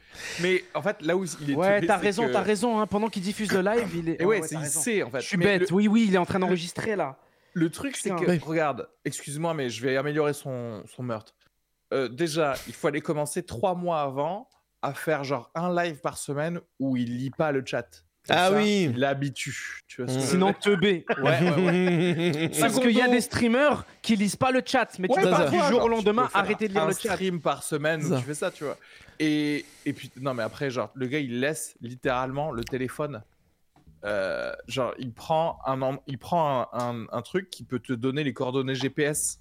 Mais en fait, là où il est Ouais, t'as raison, que- t'as raison. hein, pendant qu'il diffuse le live, il est. Et ouais, ouais, il raison. sait en fait. Je suis Mais bête. le- Oui, oui, il est en train d'enregistrer là. Le truc, c'est que, regarde, excuse-moi, mais je vais améliorer son, son meurtre. Euh, déjà, il faut aller commencer trois mois avant à faire genre un live par semaine où il lit pas le chat. Comme Ah ça, oui. Veux Sinon, teubé. Ouais, ouais, ouais. Parce qu'il y a des streamers qui lisent pas le chat, mais tu Ouais, peux pas du jour au lendemain arrêter de lire un le chat. stream par semaine où tu fais ça, tu vois. Et, et puis, non, mais après, genre, le gars, il laisse littéralement le téléphone. Euh, genre, il prend un, il prend un, un- un truc qui peut te donner les coordonnées GPS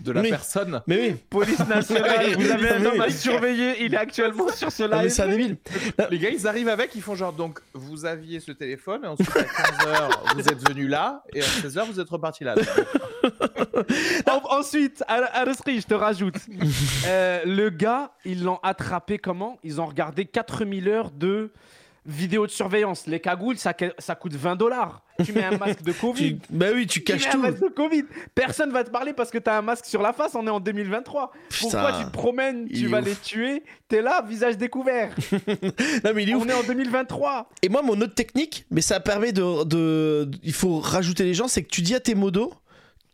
de la personne. Mais oui. Police nationale, vous avez un Mais homme à surveiller, il est actuellement sur ce Non, mais live. c'est débile. Les gars, ils arrivent avec, ils font genre, donc, vous aviez ce téléphone, et ensuite à 15h, vous êtes venu là, et à 16h, vous êtes reparti là. En- ensuite, à, à l'esprit, je te rajoute. Euh, le gars, ils l'ont attrapé comment? Ils ont regardé 4000 heures de vidéos de surveillance. Les cagoules, ça, coûte 20 dollars. Tu mets un masque de Covid. Tu- Bah oui, tu Tu caches un tout. masque de Covid. Personne va te parler parce que t'as un masque sur la face. On est en 2023. Pourquoi tu te promènes Tu vas ouf. les tuer. T'es là, visage découvert. Non, mais il est ouf. On est en 2023. Et moi, mon autre technique, mais ça permet de, de- Il faut rajouter les gens, c'est que tu dis à tes modos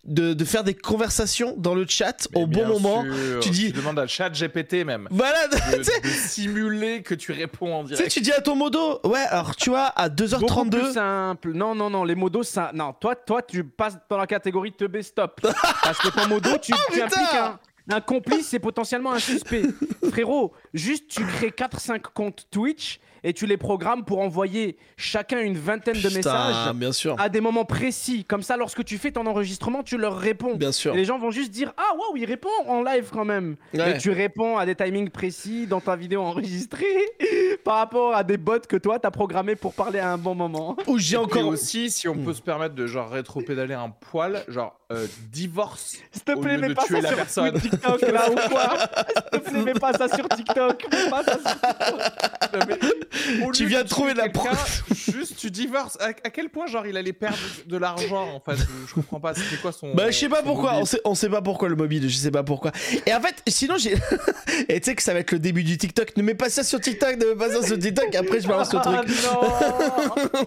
de, de faire des conversations dans le chat Mais au bon moment. sûr, tu dis- demandes à chat GPT même. Voilà, De, de simuler que tu réponds en tu sais, direct. tu dis à ton modo, ouais, alors tu vois, à Beaucoup plus 2h32. simple. Non, non, non, les modos, ça. Non, toi, toi, tu passes dans la catégorie de teubé stop. Parce que ton modo, tu, tu Oh, impliques un, un complice et potentiellement un suspect. Frérot, juste tu crées 4-5 comptes Twitch et tu les programmes pour envoyer chacun une vingtaine de messages bien sûr. à des moments précis. Comme ça, lorsque tu fais ton enregistrement, tu leur réponds. Bien sûr. Et les gens vont juste dire Ah, waouh, il répond en live quand même. Ouais. Et tu réponds à des timings précis dans ta vidéo enregistrée par rapport à des bots que toi, t'as programmés pour parler à un bon moment. Ou j'ai Et encore. aussi, si on peut se permettre de genre rétro-pédaler un poil, genre euh, divorce. S'il te Au plaît, lieu mets de pas tuer ça la sur personne. TikTok là ou quoi S'il te plaît, mets pas ça sur TikTok. Mets pas ça sur- au Tu viens de de trouver tuer la preuve. Juste, tu divorces. À, à quel point, genre, il allait perdre de l'argent en fait? Je comprends pas. C'était quoi son. Bah je sais pas pourquoi, on sait, on sait pas pourquoi le mobile, je sais pas pourquoi. Et en fait, sinon j'ai... Et tu sais que ça va être le début du TikTok, ne mets pas ça sur TikTok, ne mets pas ça sur TikTok, après je balance le Ah truc. non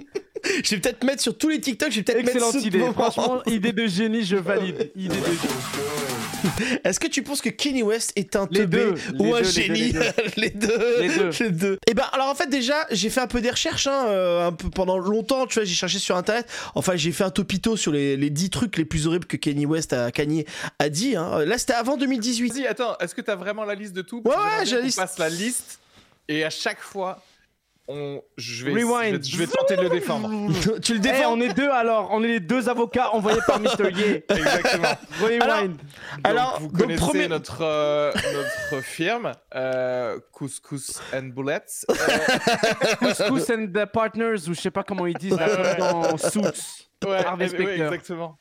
Je vais peut-être mettre sur tous les TikTok, je vais peut-être mettre Excellente ce idée. Franchement, idée de génie, je valide. Idée de génie. Est-ce que tu penses que Kenny West est un Les teubé deux, ou les un deux, les génie deux, Les deux. Les deux. Les deux. Et ben alors en fait déjà j'ai fait un peu des recherches hein, euh, un peu pendant longtemps tu vois j'ai cherché sur internet enfin j'ai fait un topito sur les, les 10 trucs les plus horribles que Kenny West a, Kanye a dit hein. là c'était avant 2018 Vas-y, attends, est-ce que t'as vraiment la liste de tout? Ouais, Parce ouais, j'ai la liste. passe la liste et à chaque fois, on... je, vais, Rewind. je, vais, je vais tenter de le défendre. tu le Eh, défends on est deux alors, on est les deux avocats envoyés par Mr. Ye. Exactement. Rewind. Alors, Donc, vous donc, connaissez premier- notre, euh, notre firme, euh, Couscous and Bullets. Euh, Couscous and the Partners, ou je sais pas comment ils disent, là, dans Suits. Ouais, Harvey eh, Specter. ouais, exactement.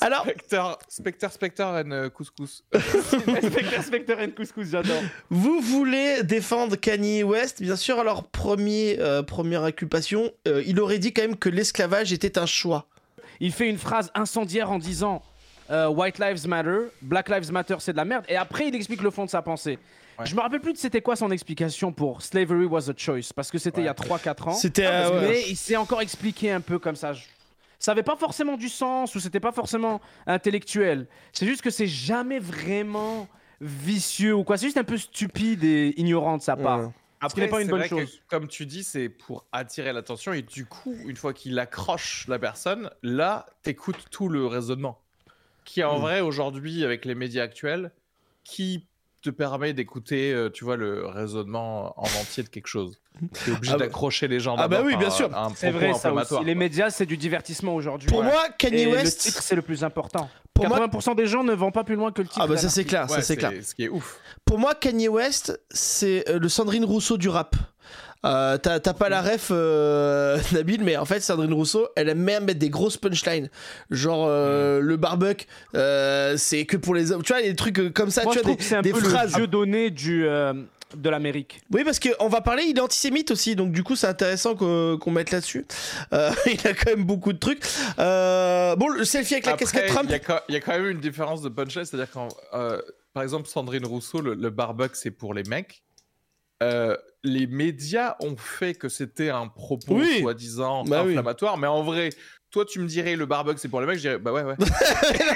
alors Spectre, Spectre, Spectre and euh, Couscous. Spectre, Spectre and Couscous, j'adore. vous voulez défendre Kanye West? Bien sûr alors premier euh, première inculpation euh, il aurait dit quand même que l'esclavage était un choix Il fait une phrase incendiaire en disant euh, White Lives Matter, Black Lives Matter, c'est de la merde. Et après, il explique le fond de sa pensée. Ouais. Je me rappelle plus de c'était quoi son explication pour Slavery was a choice, parce que c'était il y a Ouais. 3-4 ans. c'était Ah, euh, ouais. Mais il s'est encore expliqué un peu comme ça. Ça avait pas forcément du sens ou c'était pas forcément intellectuel. C'est juste que c'est jamais vraiment vicieux ou quoi. C'est juste un peu stupide et ignorant de sa part. Ouais. Ce qui n'est pas une bonne que, chose. comme tu dis, c'est pour attirer l'attention et du coup, une fois qu'il accroche la personne, là, t'écoutes tout le raisonnement. Qui en Mm. vrai, aujourd'hui, avec les médias actuels, qui te permet d'écouter, euh, tu vois, le raisonnement en entier de quelque chose. T'es obligé Ah bah- d'accrocher les gens Ah bah oui, bien sûr. C'est vrai ça aussi. Les médias, c'est du divertissement aujourd'hui. pour Ouais. moi Kanye Et le West titre, c'est le plus important. pour moi 80% des gens ne vont pas plus loin que le titre. ah bah ça c'est clair ça c'est clair Ce qui est ouf. Pour moi, Kanye West, c'est euh, le Sandrine Rousseau du rap. Euh, T'as t'as pas la ref, euh, Nabil, mais en fait, Sandrine Rousseau, elle aime bien mettre des grosses punchlines. Genre, euh, le barbuck, euh, c'est que pour les hommes. Tu vois, des trucs euh, comme ça, Moi, tu je vois, des, que c'est un des peu phrases. le dieu donné du, euh, de l'Amérique. Oui, parce qu'on va parler, il est antisémite aussi, donc du coup, c'est intéressant qu'on mette là-dessus. Euh, il a quand même beaucoup de trucs. Euh, bon, le selfie avec la Après, casquette Trump. Il y, a quand- il y a quand même une différence de punchline, c'est-à-dire quand, euh, par exemple, Sandrine Rousseau, le, le barbuck, c'est pour les mecs. Les médias ont fait que c'était un propos Oui. soi-disant Bah oui. inflammatoire, mais en vrai, toi, tu me dirais le barbuck, c'est pour les mecs, je dirais bah ouais, ouais. non,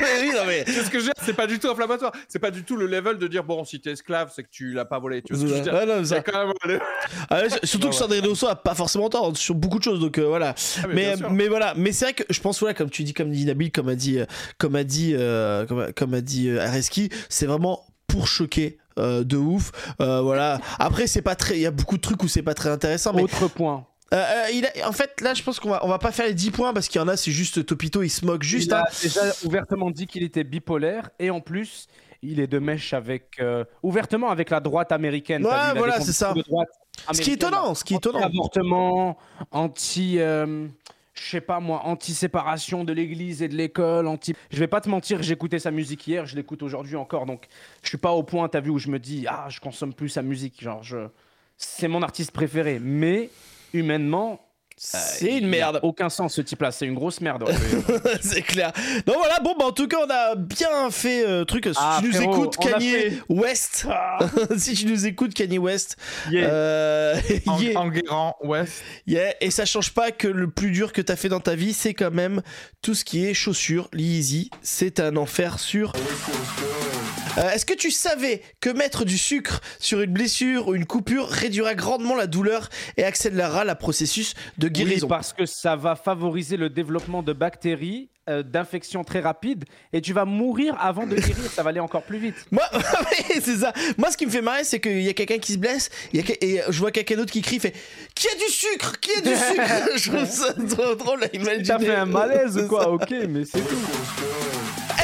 mais oui, non, mais- c'est ce que je c'est pas du tout inflammatoire. C'est pas du tout le level de dire bon, si t'es esclave, c'est que tu l'as pas volé. Tu vois dire non, ça- quand même. Ah ouais, surtout Ouais, que. Sandrine Rousseau a pas forcément tort sur beaucoup de choses, donc euh, voilà. Ah, mais mais, mais voilà, mais c'est vrai que je pense voilà comme tu dis comme dit Nabil comme a dit euh, comme a dit euh, comme, a- dit Areski, c'est vraiment pour choquer euh, de ouf. Euh, voilà. Après c'est pas très il y a beaucoup de trucs où c'est pas très intéressant mais Autre point. Euh, il a- en fait, là, je pense qu'on va, on va pas faire les 10 points parce qu'il y en a, c'est juste Topito, il se moque juste. il a hein. déjà ouvertement dit qu'il était bipolaire et en plus, il est de mèche avec ouvertement avec la droite américaine. Ouais, vu, voilà, c'est ça. Ce qui est étonnant, ce qui est étonnant. Anti-avortement, anti. Je sais pas moi, anti-séparation de l'église et de l'école, anti. Je vais pas te mentir, j'écoutais sa musique hier, je l'écoute aujourd'hui encore, donc je suis pas au point, t'as vu, où je me dis, ah, je consomme plus sa musique, genre, je... c'est mon artiste préféré, mais humainement, C'est une merde. aucun sens ce type-là, c'est une grosse merde. ouais. c'est clair. Donc voilà, bon, bah, en tout cas, on a bien fait euh, truc. Si Ah, tu nous frérot, écoutes, Kanye fait- West. si tu nous écoutes, Kanye West. Yeah. euh, En, yeah, Enguerrand, West. yeah. Et ça change pas que le plus dur que t'as fait dans ta vie, c'est quand même tout ce qui est chaussures, l'easy. C'est un enfer sur. Euh, Est-ce que tu savais que mettre du sucre sur une blessure ou une coupure réduira grandement la douleur et accélérera la processus de Oui, guérison? parce que ça va favoriser le développement de bactéries, euh, d'infections très rapides, et tu vas mourir avant de guérir, ça va aller encore plus vite. Moi, ouais, c'est ça. Moi, ce qui me fait marrer, c'est qu'il y a quelqu'un qui se blesse, il y a que- et je vois quelqu'un d'autre qui crie, fait Qui a du sucre Qui a du sucre Je trouve ça trop drôle à imaginer. T'as fait un malaise ou quoi? Ok, mais c'est tout.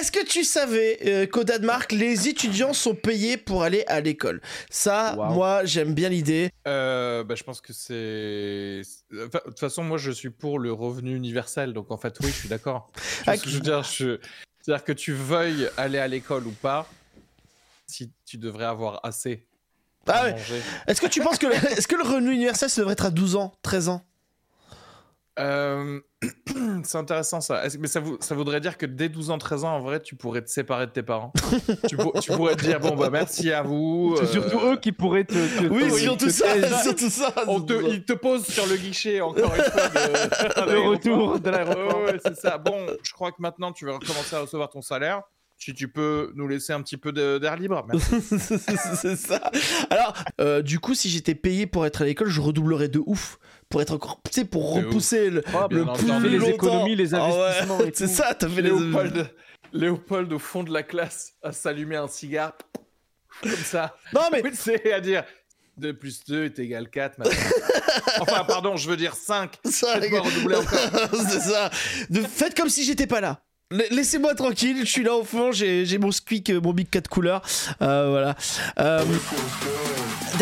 Est-ce que tu savais euh, qu'au Danemark, les étudiants sont payés pour aller à l'école? Ça, Wow. moi, j'aime bien l'idée. Euh, bah, je pense que c'est. enfin, De toute façon, moi, je suis pour le revenu universel. Donc, en fait, oui, je suis d'accord. Ah, je veux dire? Je- C'est-à-dire que tu veuilles aller à l'école ou pas, si tu devrais avoir assez. Ah ouais. Est-ce que tu penses que, le- est-ce que le revenu universel, ça devrait être à 12 ans, 13 ans? Euh, c'est intéressant ça. Mais ça, vou- ça voudrait dire que dès 12 ans, 13 ans, en vrai, tu pourrais te séparer de tes parents. tu, pour- tu pourrais te dire, bon, bah merci à vous. C'est euh, surtout eux qui pourraient te. te- Oui, te- surtout te- ça, surtout ça. On te, ils te posent sur le guichet encore une fois de, Le retour de l'aéroport. Ouais, ouais, c'est ça. Bon, je crois que maintenant tu vas recommencer à recevoir ton salaire. Si tu peux nous laisser un petit peu d'air libre. merci. c'est ça. Alors, euh, du coup, si j'étais payé pour être à l'école, je redoublerais de ouf. Pour être encore, tu sais, pour repousser le, Oh, le plus fait les longtemps. économies, les Ah ouais, investissements C'est ça, t'as fait les Léopold, Léopold au fond de la classe à s'allumer un cigare comme ça. Non, mais c'est à dire 2 plus 2 est égal 4 maintenant. enfin, pardon, je veux dire 5. ça, les gars, c'est ça. De, faites comme si j'étais pas là. La- Laissez-moi tranquille, je suis là au fond, j'ai j'ai mon squeak, euh, mon big 4 couleurs. Euh, voilà. Euh,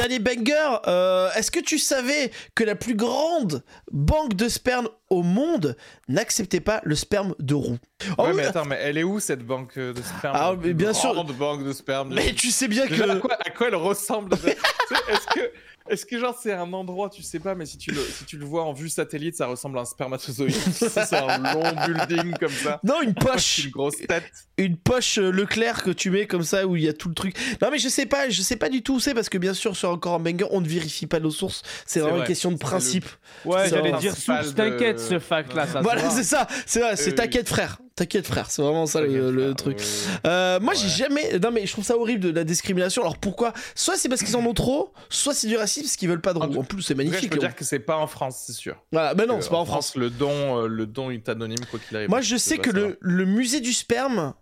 dernier banger, euh, est-ce que tu savais que la plus grande banque de sperme au monde n'acceptait pas le sperme de roux Oh ouais, oui, mais attends, mais elle est où cette banque de sperme? Ah, mais bien sûr. grande banque de sperme. Mais tu sais bien à, que. quoi, à quoi elle ressemble? De- Est-ce que, est-ce que genre c'est un endroit, tu sais pas, mais si tu le, si tu le vois en vue satellite, ça ressemble à un spermatozoïde. C'est un long building comme ça. Non, une poche, une grosse tête. une poche euh, Leclerc que tu mets comme ça où il y a tout le truc. Non, mais je sais pas, je sais pas du tout où c'est parce que bien sûr, sur encore un banger, on ne vérifie pas nos sources. C'est vraiment vrai. une question de le- principe. Ouais, j'allais dire source, de- t'inquiète, ce fact-là, ça se Voilà, c'est ça, c'est vrai, c'est Euh, t'inquiète frère, t'inquiète frère, c'est vraiment ça le, truc. ouais. Euh, moi j'ai jamais, non mais je trouve ça horrible de la discrimination. Alors pourquoi? Soit c'est parce qu'ils en ont trop, soit c'est du racisme parce qu'ils veulent pas de En En plus c'est tout cas, je magnifique. peux dire que c'est pas en France, c'est sûr. Voilà, ben non, c'est pas en France. Le don, euh, le don est anonyme quoi qu'il arrive. Moi je sais que le, le musée du sperme,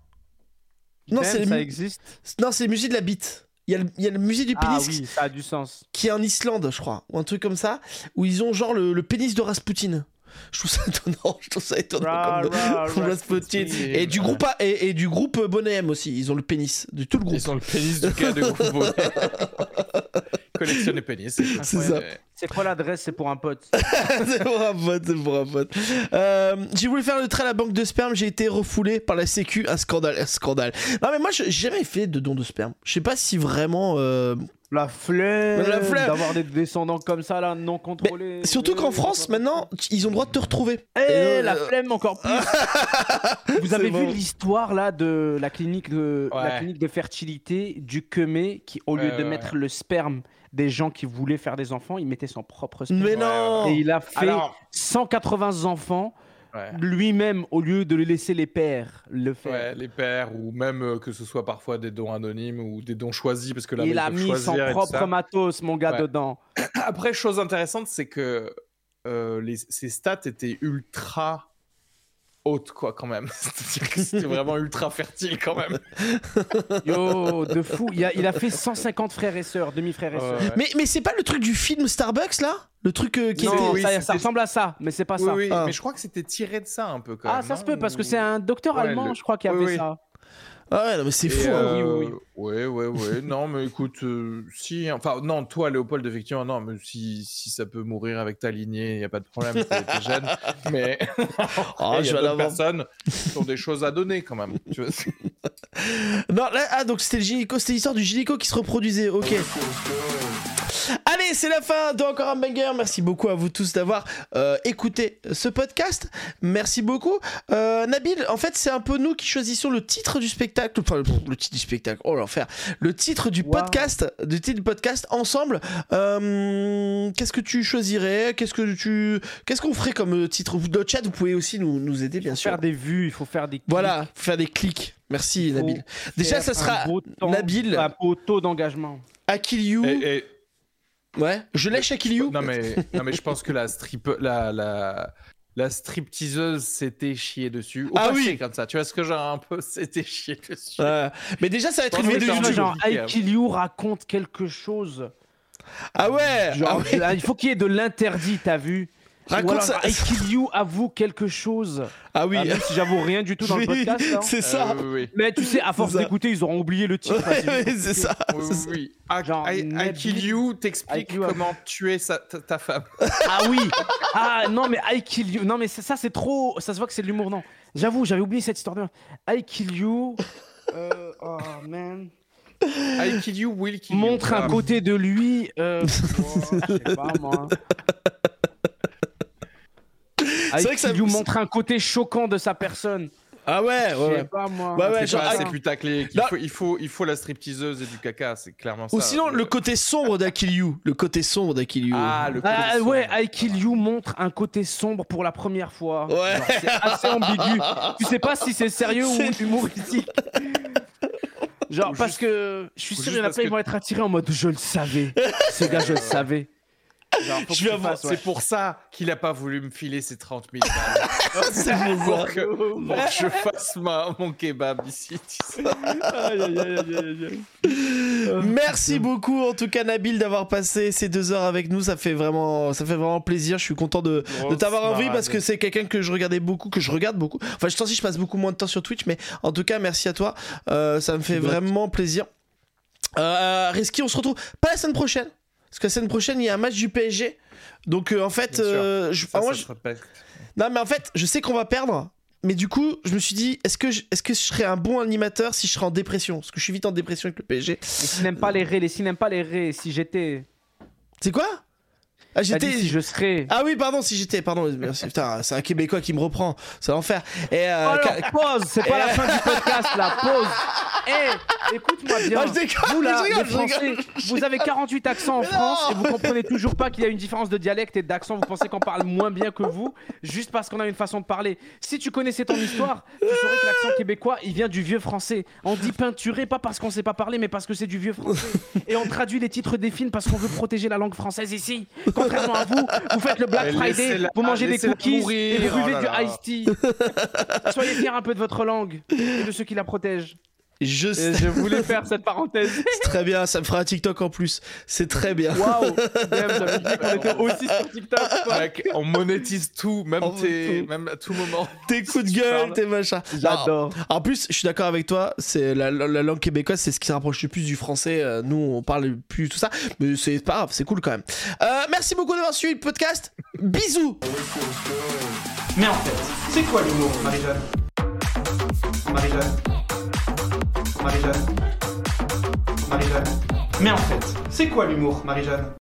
non c'est le, ça mu- existe. non c'est le musée de la bite. Il y, a le, il y a le musée du Ah pénis oui, ça a du sens. qui est en Islande, je crois, ou un truc comme ça, où ils ont genre le, le pénis de Rasputin. Je trouve ça étonnant, je trouve ça étonnant Ra, comme ra. Et du groupe A- et, et du groupe Bonnet M aussi, ils ont le pénis de tout le groupe. Ils sont le pénis du cas de Groupe Collectionne les pénis. C'est ça. C'est quoi l'adresse? C'est pour un pote. c'est pour un pote, c'est pour un pote. Euh, j'ai voulu faire le trait à la banque de sperme, j'ai été refoulé par la sécu, un scandale, un scandale. Non mais moi j'ai jamais fait de don de sperme. Je sais pas si vraiment... euh, La flemme, La flemme. d'avoir des descendants comme ça là, non contrôlés. Surtout qu'en France maintenant, ils ont le droit de te retrouver. Eh, Et, la euh, flemme encore plus. Vous avez vu l'histoire là de la clinique de la clinique de fertilité du Kemé qui au lieu Ouais, de ouais, mettre le sperme des gens qui voulaient faire des enfants, il mettait son propre sperme. Mais non Et il a fait Alors, 180 enfants ouais. lui-même au lieu de le laisser les pères le faire. Ouais, les pères, ou même euh, que ce soit parfois des dons anonymes ou des dons choisis, parce que là, il a mis son propre matos, mon gars, Ouais. dedans. Après, chose intéressante, c'est que euh, les, ces stats étaient ultra haute, quoi, quand même. C'est-à-dire que c'était vraiment ultra fertile, quand même. Yo, de fou. Il a, il a fait 150 frères et sœurs, demi-frères et sœurs. Ouais. Mais, mais c'est pas le truc du film Starbucks là? Le truc euh, qui Non, était. oui, ça, ça ressemble à ça, mais c'est pas Oui, ça. oui, Ah. mais je crois que c'était tiré de ça un peu, quand Ah, même. ça se peut, parce que c'est un docteur Ouais, allemand, le- je crois, qui a oui, fait oui. ça. Ah ouais, non, mais c'est fou. hein. euh, oui, oui, Ouais, ouais, ouais. non, mais écoute, euh, si. Enfin, non, toi, Léopold, effectivement, non, mais si, si ça peut mourir avec ta lignée, il n'y a pas de problème, t'es t'es jeune. Mais Ah, il y je a vais d'autres personnes qui ont des choses à donner, quand même. Tu vois, Non, là, ah, donc c'était le gynéco, c'était l'histoire du gynéco qui se reproduisait, ok. Allez, c'est la fin de Encore un banger. Merci beaucoup à vous tous d'avoir euh, écouté ce podcast. Merci beaucoup. Euh, Nabil, en fait, c'est un peu nous qui choisissons le titre du spectacle. Enfin, le, le titre du spectacle, oh l'enfer. Le titre du Wow. podcast, du titre du podcast ensemble. Euh, Qu'est-ce que tu choisirais? Qu'est-ce que tu, qu'est-ce qu'on ferait comme titre? Le chat, vous pouvez aussi nous, nous aider, bien Il faut sûr. faire des vues, il faut faire des. Voilà, faut faire des clics. Merci, Nabil. Déjà, ça sera un beau temps, Nabil. Un beau taux d'engagement. I kill you. Et- et- Ouais, je lèche à kill you. non, mais, non, mais je pense que la strip, la, la, la stripteaseuse s'était chiée dessus. Au Ah passé, oui. comme ça. Tu vois ce que genre un peu s'était chiée dessus. Mais déjà, ça va être une vidéo genre, compliqué, I. Kill You raconte quelque chose. Ah ouais, Genre, ah ouais. là, il faut qu'il y ait de l'interdit, t'as vu? Raconte alors, ça. I Kill You avoue quelque chose. Ah oui, Ah, même si j'avoue rien du tout dans le Oui, podcast. hein. c'est Euh, ça. oui, oui. Mais tu sais, à force d'écouter, ils auront oublié le titre. Ouais, c'est ça. Oui. I, Genre, I- Kill You t'explique You. comment tuer sa, ta, ta femme. Ah oui Ah non, mais I Kill You. Non, mais ça, c'est trop. Ça se voit que c'est de l'humour, non. J'avoue, j'avais oublié cette histoire de. I Kill You. euh, oh man. I Kill You, Will Kill You. Montre un Voilà. côté de lui. Euh, oh, je sais pas, moi. I vrai que ça- Kill You montre un côté choquant de sa personne. Ah ouais, Je ouais, pas, moi. Ouais, ouais, C'est genre, pas assez ah, putaclic. Il faut, il, faut, il faut la stripteaseuse et du caca, c'est clairement ça. Ou sinon, le côté sombre d'Akill You. Le côté sombre d'Akill You. Ah, le côté Ah, sombre. ouais, I Kill You montre un côté sombre pour la première fois. Ouais. C'est assez ambigu. Tu sais pas si c'est sérieux ou C'est- humoristique. Genre, Ou parce juste- que je suis sûr, il y en a plein, ils vont être attirés en mode je le savais. Ce gars, je le savais. Genre, Je vais avoir- ouais. C'est pour ça qu'il a pas voulu me filer ses 30 000 balles. c'est pour que, pour que je fasse ma, mon kebab ici. tu sais. Aïe, aïe, aïe, aïe, aïe, aïe. Merci beaucoup en tout cas Nabil d'avoir passé ces deux heures avec nous. Ça fait vraiment, ça fait vraiment plaisir. Je suis content de, de t'avoir en vie parce que c'est quelqu'un que je regardais beaucoup, que je regarde beaucoup. Enfin, je pense que je passe beaucoup moins de temps sur Twitch, mais en tout cas, merci à toi. Euh, ça me fait vraiment plaisir. Euh, Reski, on se retrouve pas la semaine prochaine. Parce que la semaine prochaine, il y a un match du PSG. Donc euh, en fait, euh, je, Ça, ah, moi, ça je- se répète. non mais en fait, je sais qu'on va perdre. Mais du coup, je me suis dit, est-ce que, je, est-ce que je serais un bon animateur si je serais en dépression? Parce que je suis vite en dépression avec le PSG. Les s'ils n'aiment pas les ré, les s'ils n'aiment pas les ré, si j'étais. C'est quoi? Ah, j'étais. si je serais. Ah oui, pardon, si j'étais, pardon, merci, putain, c'est un Québécois qui me reprend, c'est l'enfer. Et euh, ca- pause, c'est pas la fin du podcast là, pause. Eh, écoute-moi bien. Ah, je déconne, vous là, je rigole, les Français, vous avez 48 accents en France et vous comprenez toujours pas qu'il y a une différence de dialecte et d'accent. Vous pensez qu'on parle moins bien que vous, juste parce qu'on a une façon de parler. Si tu connaissais ton histoire, tu saurais que l'accent québécois, il vient du vieux français. On dit peinturé pas parce qu'on sait pas parler, mais parce que c'est du vieux français. Et on traduit les titres des films parce qu'on veut protéger la langue française ici. Contrairement à vous, vous faites le Black Mais Friday, vous mangez des cookies mourir, et vous oh buvez là du iced tea. Soyez fiers un peu de votre langue et de ceux qui la protègent. Je sais, je voulais faire cette parenthèse. c'est très bien, ça me fera un TikTok en plus, c'est très bien. Waouh J'avais oublié qu'on était aussi sur TikTok. Mec, on monétise tout, même, On tes, tout. même à tout moment. Tes coups de gueule, tes machins. J'adore. Non, En plus, je suis d'accord avec toi, c'est la, la- la langue québécoise, c'est ce qui se rapproche le plus du français. Euh, Nous, on parle plus tout ça, mais c'est pas grave, c'est cool quand même. Euh, merci beaucoup d'avoir suivi le podcast. Bisous. Mais en fait, c'est quoi l'humour, Marie-Jeanne? Marie-Jeanne? Marie-Jeanne. Marie-Jeanne. Mais en fait, c'est quoi l'humour, Marie-Jeanne?